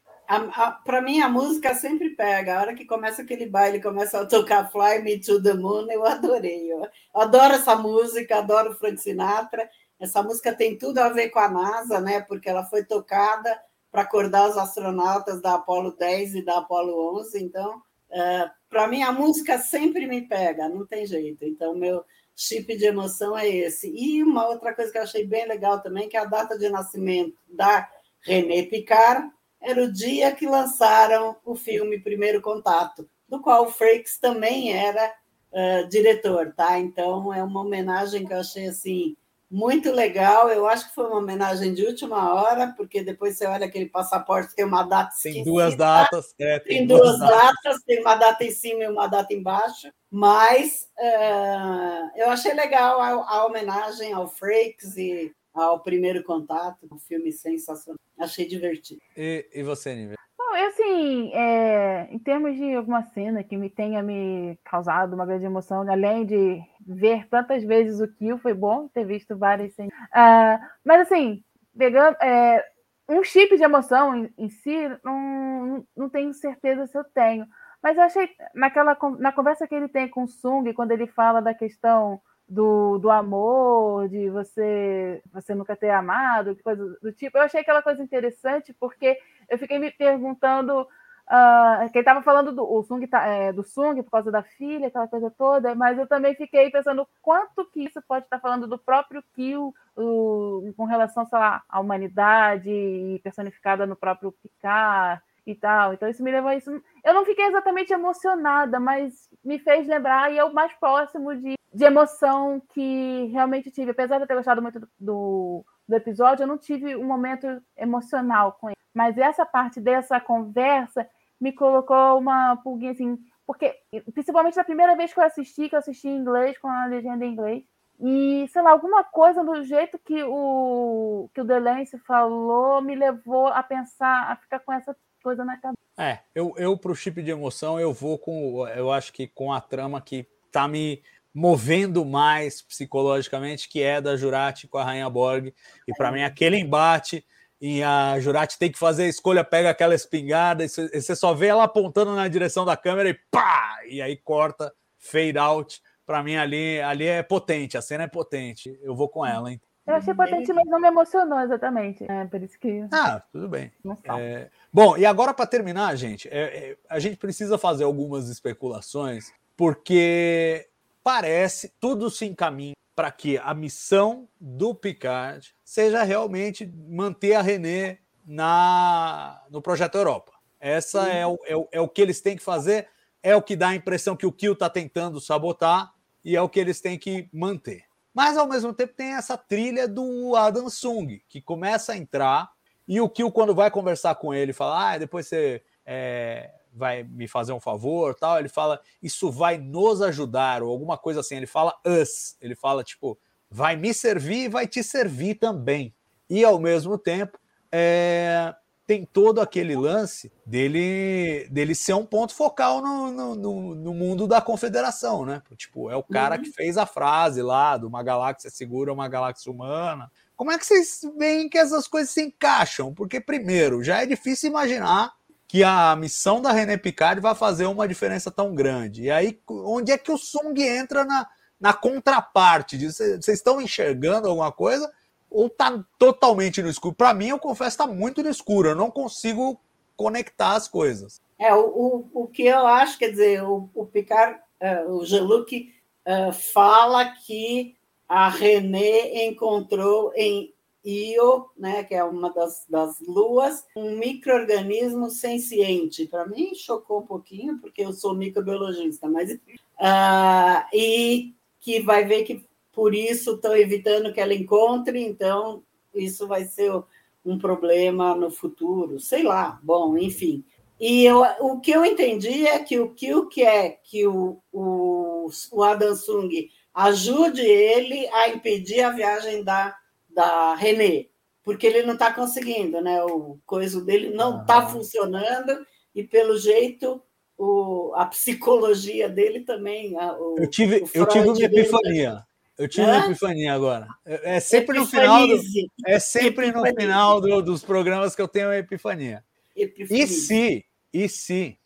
Para mim, a música sempre pega. A hora que começa aquele baile, começa a tocar Fly Me to the Moon, eu adorei. Eu adoro essa música, adoro Frank Sinatra. Essa música tem tudo a ver com a NASA, né? Porque ela foi tocada para acordar os astronautas da Apollo 10 e da Apollo 11. Então, é, para mim, a música sempre me pega, não tem jeito. Então, meu chip de emoção é esse. E uma outra coisa que eu achei bem legal também, que é a data de nascimento da René Picard, era o dia que lançaram o filme Primeiro Contato, do qual o Frakes também era uh, diretor, tá? Então é uma homenagem que eu achei assim muito legal. Eu acho que foi uma homenagem de última hora, porque depois você olha aquele passaporte tem uma data Tem duas datas, é, tem, tem, duas, duas datas. datas. tem uma data em cima e uma data embaixo. Mas uh, eu achei legal a, a homenagem ao Frakes e ao primeiro contato, um filme sensacional. Achei divertido. E, e você, Nível? Bom, eu assim, é, em termos de alguma cena que me tenha me causado uma grande emoção, além de ver tantas vezes o Kill, foi bom ter visto várias cenas. Uh, mas assim, pegando é, um chip de emoção em, em si, não, não tenho certeza se eu tenho. Mas eu achei naquela na conversa que ele tem com o Sung, quando ele fala da questão do, do amor, de você você nunca ter amado, coisa do tipo. Eu achei aquela coisa interessante porque eu fiquei me perguntando uh, quem estava falando do o Sung tá, é, do Sung por causa da filha, aquela coisa toda, mas eu também fiquei pensando quanto que isso pode estar falando do próprio Kill com relação, sei lá, à humanidade personificada no próprio Picard e tal. Então isso me levou a isso. Eu não fiquei exatamente emocionada, mas me fez lembrar e é o mais próximo de de emoção que realmente tive. Apesar de eu ter gostado muito do, do, episódio, eu não tive um momento emocional com ele. Mas essa parte dessa conversa me colocou uma pulguinha assim, porque principalmente na primeira vez que eu assisti, que eu assisti em inglês, com a legenda em inglês, e sei lá, alguma coisa do jeito que o que o Delance falou me levou a pensar, a ficar com essa coisa na cabeça. É, eu, eu pro chip de emoção eu vou com, eu acho que com a trama que tá me movendo mais psicologicamente, que é da Jurati com a Rainha Borg. E para mim, aquele embate e a Jurati tem que fazer a escolha, pega aquela espingarda, e você só vê ela apontando na direção da câmera e pá! E aí corta, fade out. Para mim, ali, ali é potente, a cena é potente. Eu vou com ela, hein? Eu achei potente, mas não me emocionou exatamente. É, por isso que. Ah, tudo bem. É... Bom, e agora para terminar, gente, é, é, a gente precisa fazer algumas especulações, porque parece, tudo se encaminha para que a missão do Picard seja realmente manter a René na, no projeto Europa. Essa é o, é, o, é o que eles têm que fazer, é o que dá a impressão que o Kill está tentando sabotar e é o que eles têm que manter. Mas ao mesmo tempo tem essa trilha do Adam Sung, que começa a entrar, e o Kill, quando vai conversar com ele, fala: Ah, depois você é, vai me fazer um favor, tal. Ele fala, isso vai nos ajudar, ou alguma coisa assim. Ele fala us, ele fala, tipo, vai me servir e vai te servir também. E ao mesmo tempo, é, tem todo aquele lance dele, dele ser um ponto focal no, no, no mundo da confederação, né? Tipo, é o cara uhum. que fez a frase lá do uma galáxia segura, uma galáxia humana. Como é que vocês veem que essas coisas se encaixam? Porque, primeiro, já é difícil imaginar que a missão da René Picard vai fazer uma diferença tão grande. E aí, onde é que o Sung entra na, na contraparte? Vocês estão enxergando alguma coisa? Ou tá totalmente no escuro? Para mim, eu confesso, está muito no escuro. Eu não consigo conectar as coisas. É, o, o, o que eu acho, quer dizer, o, o Picard, uh, o Jean-Luc uh, fala que a René encontrou em Io, né, que é uma das, das luas, um microorganismo senciente. Para mim, chocou um pouquinho, porque eu sou microbiologista, mas. Uh, e que vai ver que por isso estão evitando que ela encontre, então isso vai ser um problema no futuro, sei lá, bom, enfim. E eu, o que eu entendi é que o que o quer que o, o, o Adam Sung ajude ele a impedir a viagem da, da René, porque ele não está conseguindo, né? O coisa dele não está ah. funcionando e pelo jeito o, a psicologia dele também. A, o, eu tive, eu tive uma epifania. Eu tive Hã? uma epifania agora. É, é sempre no final. Do, é sempre no final do, dos programas que eu tenho uma epifania. Epifania. E se, e se,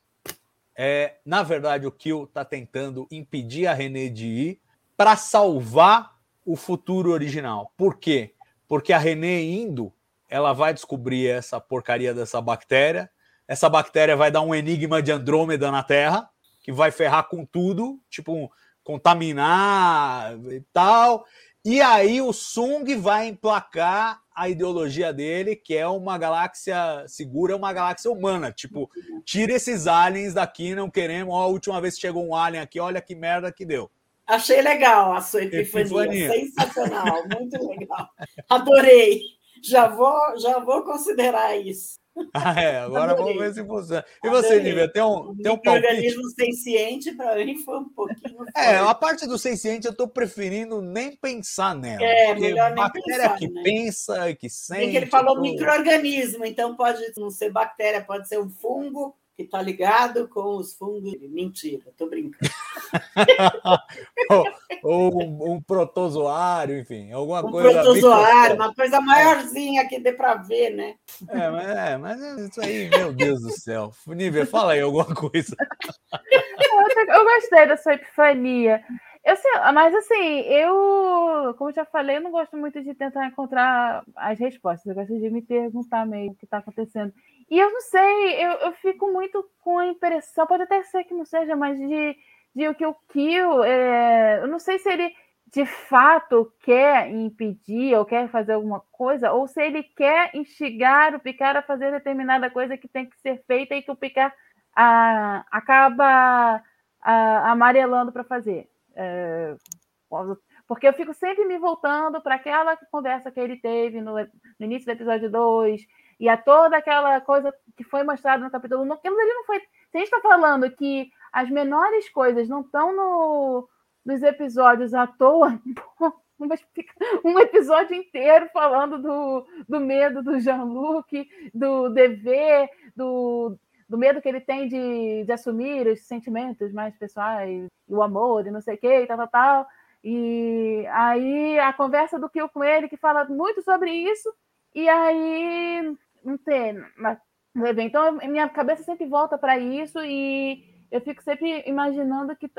é, na verdade, o Kill está tentando impedir a René de ir para salvar o futuro original. Por quê? Porque a René indo, ela vai descobrir essa porcaria dessa bactéria. Essa bactéria vai dar um enigma de Andrômeda na Terra, que vai ferrar com tudo, tipo, contaminar e tal. E aí o Sung vai emplacar a ideologia dele, que é uma galáxia segura, uma galáxia humana. Tipo, tira esses aliens daqui, não queremos. Ó, a última vez que chegou um alien aqui, olha que merda que deu. Achei legal a sua epifania, epifania. sensacional, muito legal. Adorei. Já vou, já vou considerar isso. Ah, é, agora Adorei. vamos ver se funciona. E você, Nívia, tem um, tem um palpite? organismo senciente, para mim, foi um pouquinho. É, a parte do senciente eu estou preferindo nem pensar nela. É, melhor nem bactéria pensar, que né? pensa, que sente. Tem que ele falou tudo. microorganismo, então pode não ser bactéria, pode ser um fungo, que está ligado com os fungos. Mentira, estou brincando. <laughs> ou, ou um, um, protozoário, enfim, alguma um coisa. Um protozoário, uma coisa maiorzinha que dê para ver, né? É mas, é, mas é isso aí, meu Deus do céu. Nívia, fala aí alguma coisa. eu gostei dessa epifania. Eu sei, mas assim, eu, como já falei, eu não gosto muito de tentar encontrar as respostas. Eu gosto de me perguntar meio o que está acontecendo. E eu não sei, eu, eu fico muito com a impressão, pode até ser que não seja, mas de, de que o Kill, é, eu não sei se ele de fato quer impedir ou quer fazer alguma coisa, ou se ele quer instigar o Picard a fazer determinada coisa que tem que ser feita e que o Picard a, acaba a, amarelando para fazer. É, porque eu fico sempre me voltando para aquela conversa que ele teve no, no início do episódio 2, e a toda aquela coisa que foi mostrada no capítulo 1. Mas ele não foi. Se a gente está falando que as menores coisas não estão no, nos episódios à toa, <laughs> um episódio inteiro falando do, do medo do Jean-Luc, do dever, do, do medo que ele tem de, de assumir os sentimentos mais pessoais, o amor e não sei o que, tal, tal, tal. E aí a conversa do Kill com ele, que fala muito sobre isso, e aí não ter. Mas, então, minha cabeça sempre volta para isso e eu fico sempre imaginando que,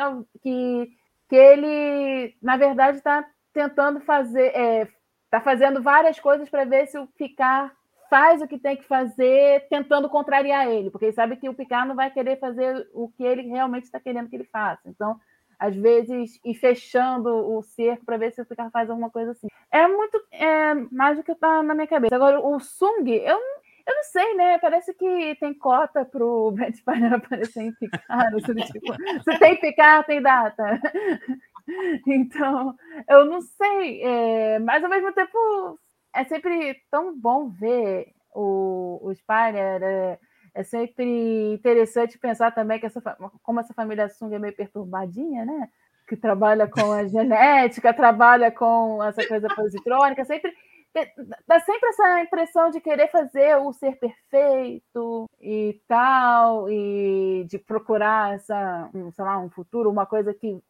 que, que ele, na verdade, está tentando fazer, está é, tá fazendo várias coisas para ver se o Picard faz o que tem que fazer, tentando contrariar ele, porque ele sabe que o Picard não vai querer fazer o que ele realmente está querendo que ele faça. Então, às vezes, ir fechando o cerco para ver se o Picard faz alguma coisa assim. É muito é, mais do que está na minha cabeça. Agora, o Sung, eu, eu não sei, né? Parece que tem cota para o <laughs> Brad Spiner aparecer em Picard. Tipo, <laughs> se tem Picard, tem data. <laughs> Então, eu não sei. É, mas, ao mesmo tempo, é sempre tão bom ver o, o. É, é sempre interessante pensar também que essa, como essa família Sung é meio perturbadinha, né? que trabalha com a <laughs> genética, trabalha com essa coisa positrônica, sempre dá sempre essa impressão de querer fazer o ser perfeito e tal, e de procurar essa, um, sei lá, um futuro, uma coisa que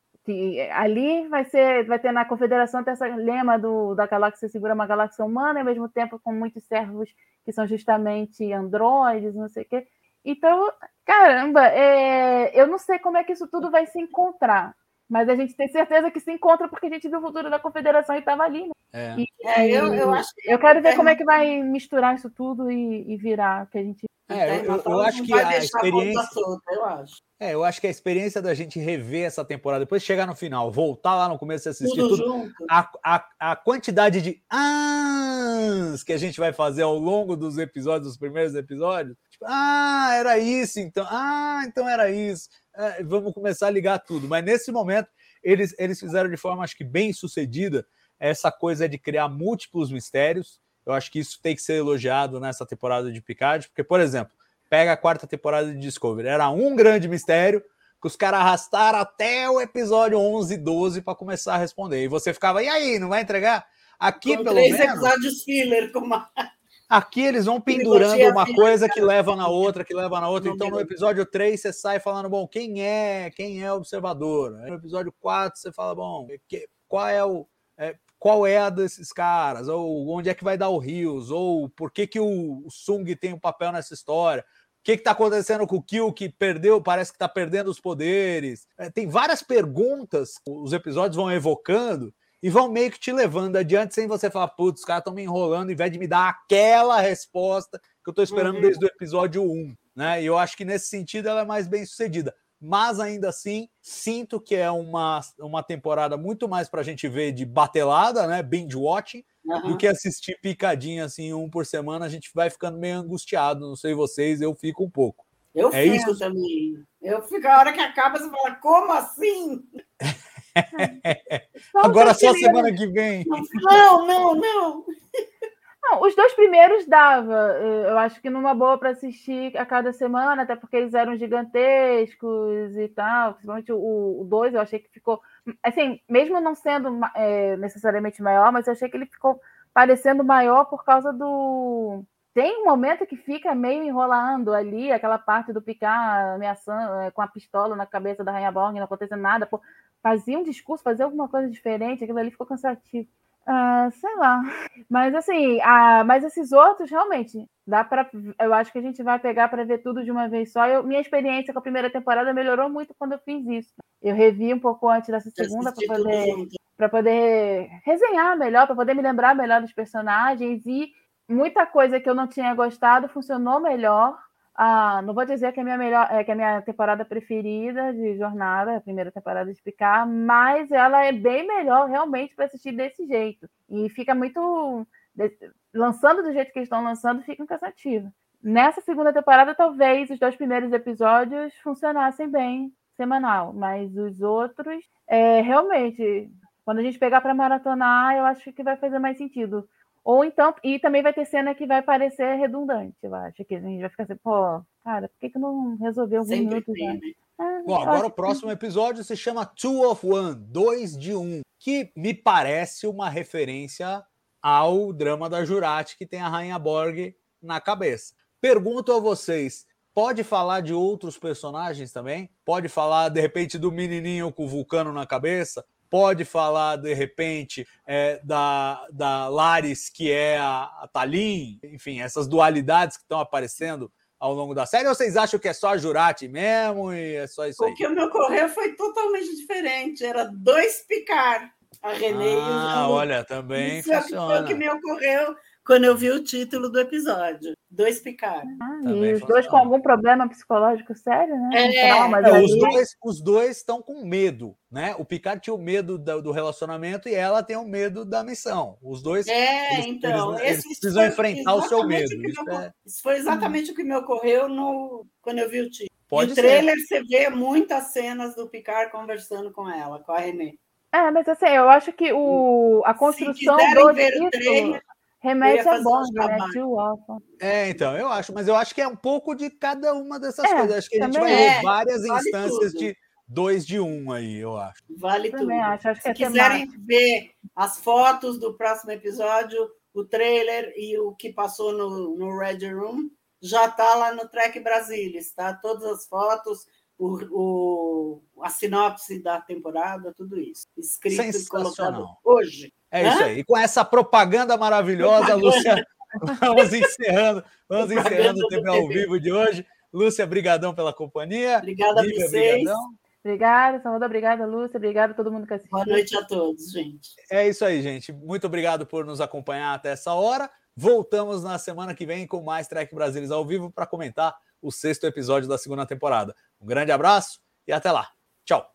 ali vai ser, vai ter na confederação ter esse lema do, da galáxia segura uma galáxia humana, e ao mesmo tempo com muitos servos que são justamente androides, não sei o quê. Então, caramba, é, eu não sei como é que isso tudo vai se encontrar. Mas a gente tem certeza que se encontra porque a gente viu o futuro da confederação e estava ali. Né? É. E, É, eu, eu acho que eu quero ver como é que vai misturar isso tudo e, e virar que a gente. É, eu, eu- eu não acho que a experiência. solta, eu acho. É, eu acho que a experiência da gente rever essa temporada, depois chegar no final, voltar lá no começo e assistir Tudo, tudo, a, a, a quantidade de ans que a gente vai fazer ao longo dos episódios, dos primeiros episódios. Tipo, ah, era isso então. Ah, então era isso. É, vamos começar a ligar tudo. Mas nesse momento, eles, eles fizeram de forma, acho que bem sucedida, essa coisa de criar múltiplos mistérios. Eu acho que isso tem que ser elogiado nessa temporada de Picard, porque, por exemplo, pega a quarta temporada de Discovery, era um grande mistério que os caras arrastaram até o episódio 11 e 12 para começar a responder. E você ficava, e aí, não vai entregar? Aqui, Com pelo três menos, episódios filler, com uma... aqui eles vão <laughs> pendurando uma coisa que leva na outra, que leva na outra. Então, no episódio 3, você sai falando, bom, quem é, quem é o observador? No episódio 4, você fala, bom, qual é o. é, qual é a desses caras? Ou onde é que vai dar o Rios? Ou por que, que o, Sung tem um papel nessa história? O que está acontecendo com o Kill que perdeu? Parece que está perdendo os poderes. É, tem várias perguntas, que os episódios vão evocando e vão meio que te levando adiante sem você falar, putz, os caras estão me enrolando, em vez de me dar aquela resposta que eu estou esperando Uhum. desde o episódio 1. Né? E eu acho que nesse sentido ela é mais bem sucedida. Mas ainda assim, sinto que é uma, uma temporada muito mais para a gente ver de batelada, né? Binge watching, do Aham. que assistir picadinha assim, um por semana. A gente vai ficando meio angustiado. Não sei vocês, eu fico um pouco. Eu É fico isso? também. Eu fico, a hora que acaba, você fala, como assim? <laughs> Agora só semana que vem. Não, não, não. Não, os dois primeiros dava. eh, Eu acho que numa boa para assistir a cada semana, até porque eles eram gigantescos e tal. Principalmente o, dois, eu achei que ficou. Assim, mesmo não sendo eh, necessariamente maior, mas eu achei que ele ficou parecendo maior por causa do. Tem um momento que fica meio enrolando ali, aquela parte do picar ameaçando eh, com a pistola na cabeça da Rainha Borg, não acontecendo nada. Pô, fazia um discurso, fazia alguma coisa diferente, aquilo ali ficou cansativo. Ah, sei lá. Mas assim, ah, mas esses outros realmente dá para, eu acho que a gente vai pegar para ver tudo de uma vez só. Eu, minha experiência com a primeira temporada melhorou muito quando eu fiz isso. Eu revi um pouco antes dessa segunda para poder para poder resenhar melhor, para poder me lembrar melhor dos personagens e muita coisa que eu não tinha gostado funcionou melhor. Ah, não vou dizer que é a minha melhor, é, que é a minha temporada preferida de jornada, a primeira temporada de Picar, mas ela é bem melhor realmente para assistir desse jeito. E fica muito lançando do jeito que eles estão lançando, fica cansativo. Nessa segunda temporada, talvez os dois primeiros episódios funcionassem bem semanal, mas os outros, é, realmente, quando a gente pegar para maratonar, eu acho que vai fazer mais sentido. Ou então, e também vai ter cena que vai parecer redundante, eu acho que a gente vai ficar assim, pô, cara, por que, que não resolveu alguns Sempre minutos tem, né? Ah, Bom, agora o que- próximo episódio se chama Two of One, dois de um, que me parece uma referência ao drama da Jurati que tem a Rainha Borg na cabeça. Pergunto a vocês, pode falar de outros personagens também? Pode falar, de repente, do menininho com o vulcano na cabeça? Pode falar, de repente, é, da, da Laris, que é a, a Talin? Enfim, essas dualidades que estão aparecendo ao longo da série? Ou vocês acham que é só a Jurati mesmo e é só isso aí? O que me ocorreu foi totalmente diferente. Era dois picar. A Renê e o Ah, olha, também Isso é o que- foi o funciona. que me ocorreu quando eu vi o título do episódio. Dois picar. Ah, Também e os dois com algum problema psicológico sério, né? É, Traumas É, os, dois, os dois estão com medo, né? O Picard tinha o medo da- do relacionamento e ela tem o medo da missão. Os dois É, eles- então. eles- eles precisam foi enfrentar o seu medo, o isso me é- Isso foi exatamente o que me ocorreu no... quando eu vi o título. pode no ser. trailer você vê muitas cenas do Picard conversando com ela, com a Renê. É, mas assim, eu acho que o, a construção quiserem do ver o trailer, remete eu ia a fazer um Bond, né? Too often. É, então, eu acho, mas eu acho que é um pouco de cada uma dessas É, coisas. Acho que a gente vai é. ver várias Vale instâncias tudo. de dois de um aí, eu acho. Vale tudo. Também acho, acho que Se é quiserem ver as fotos do próximo episódio, o trailer e o que passou no, no Red Room, já está lá no Trek Brasilis, tá? Todas as fotos, o, o- a sinopse da temporada, tudo isso. Escrito e colocado hoje. É isso Hã? aí. E com essa propaganda maravilhosa, Propaganda. Lúcia, <laughs> vamos encerrando, vamos Propaganda encerrando o TV ao vivo de hoje. Lúcia, brigadão pela companhia. Obrigada a vocês. brigadão. Obrigada, Samuel. Obrigada, Lúcia. Obrigada a todo mundo que assistiu. Boa noite a todos, gente. É isso aí, gente. Muito obrigado por nos acompanhar até essa hora. Voltamos na semana que vem com mais Trek Brasilis ao vivo para comentar o sexto episódio da segunda temporada. Um grande abraço e até lá. Tchau.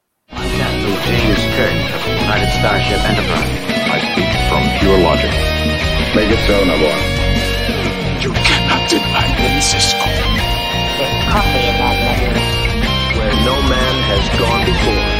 from Pure Logic. Make it so, Navarro. You cannot deny me, Cisco. There's coffee in that letter. Where no man has gone before.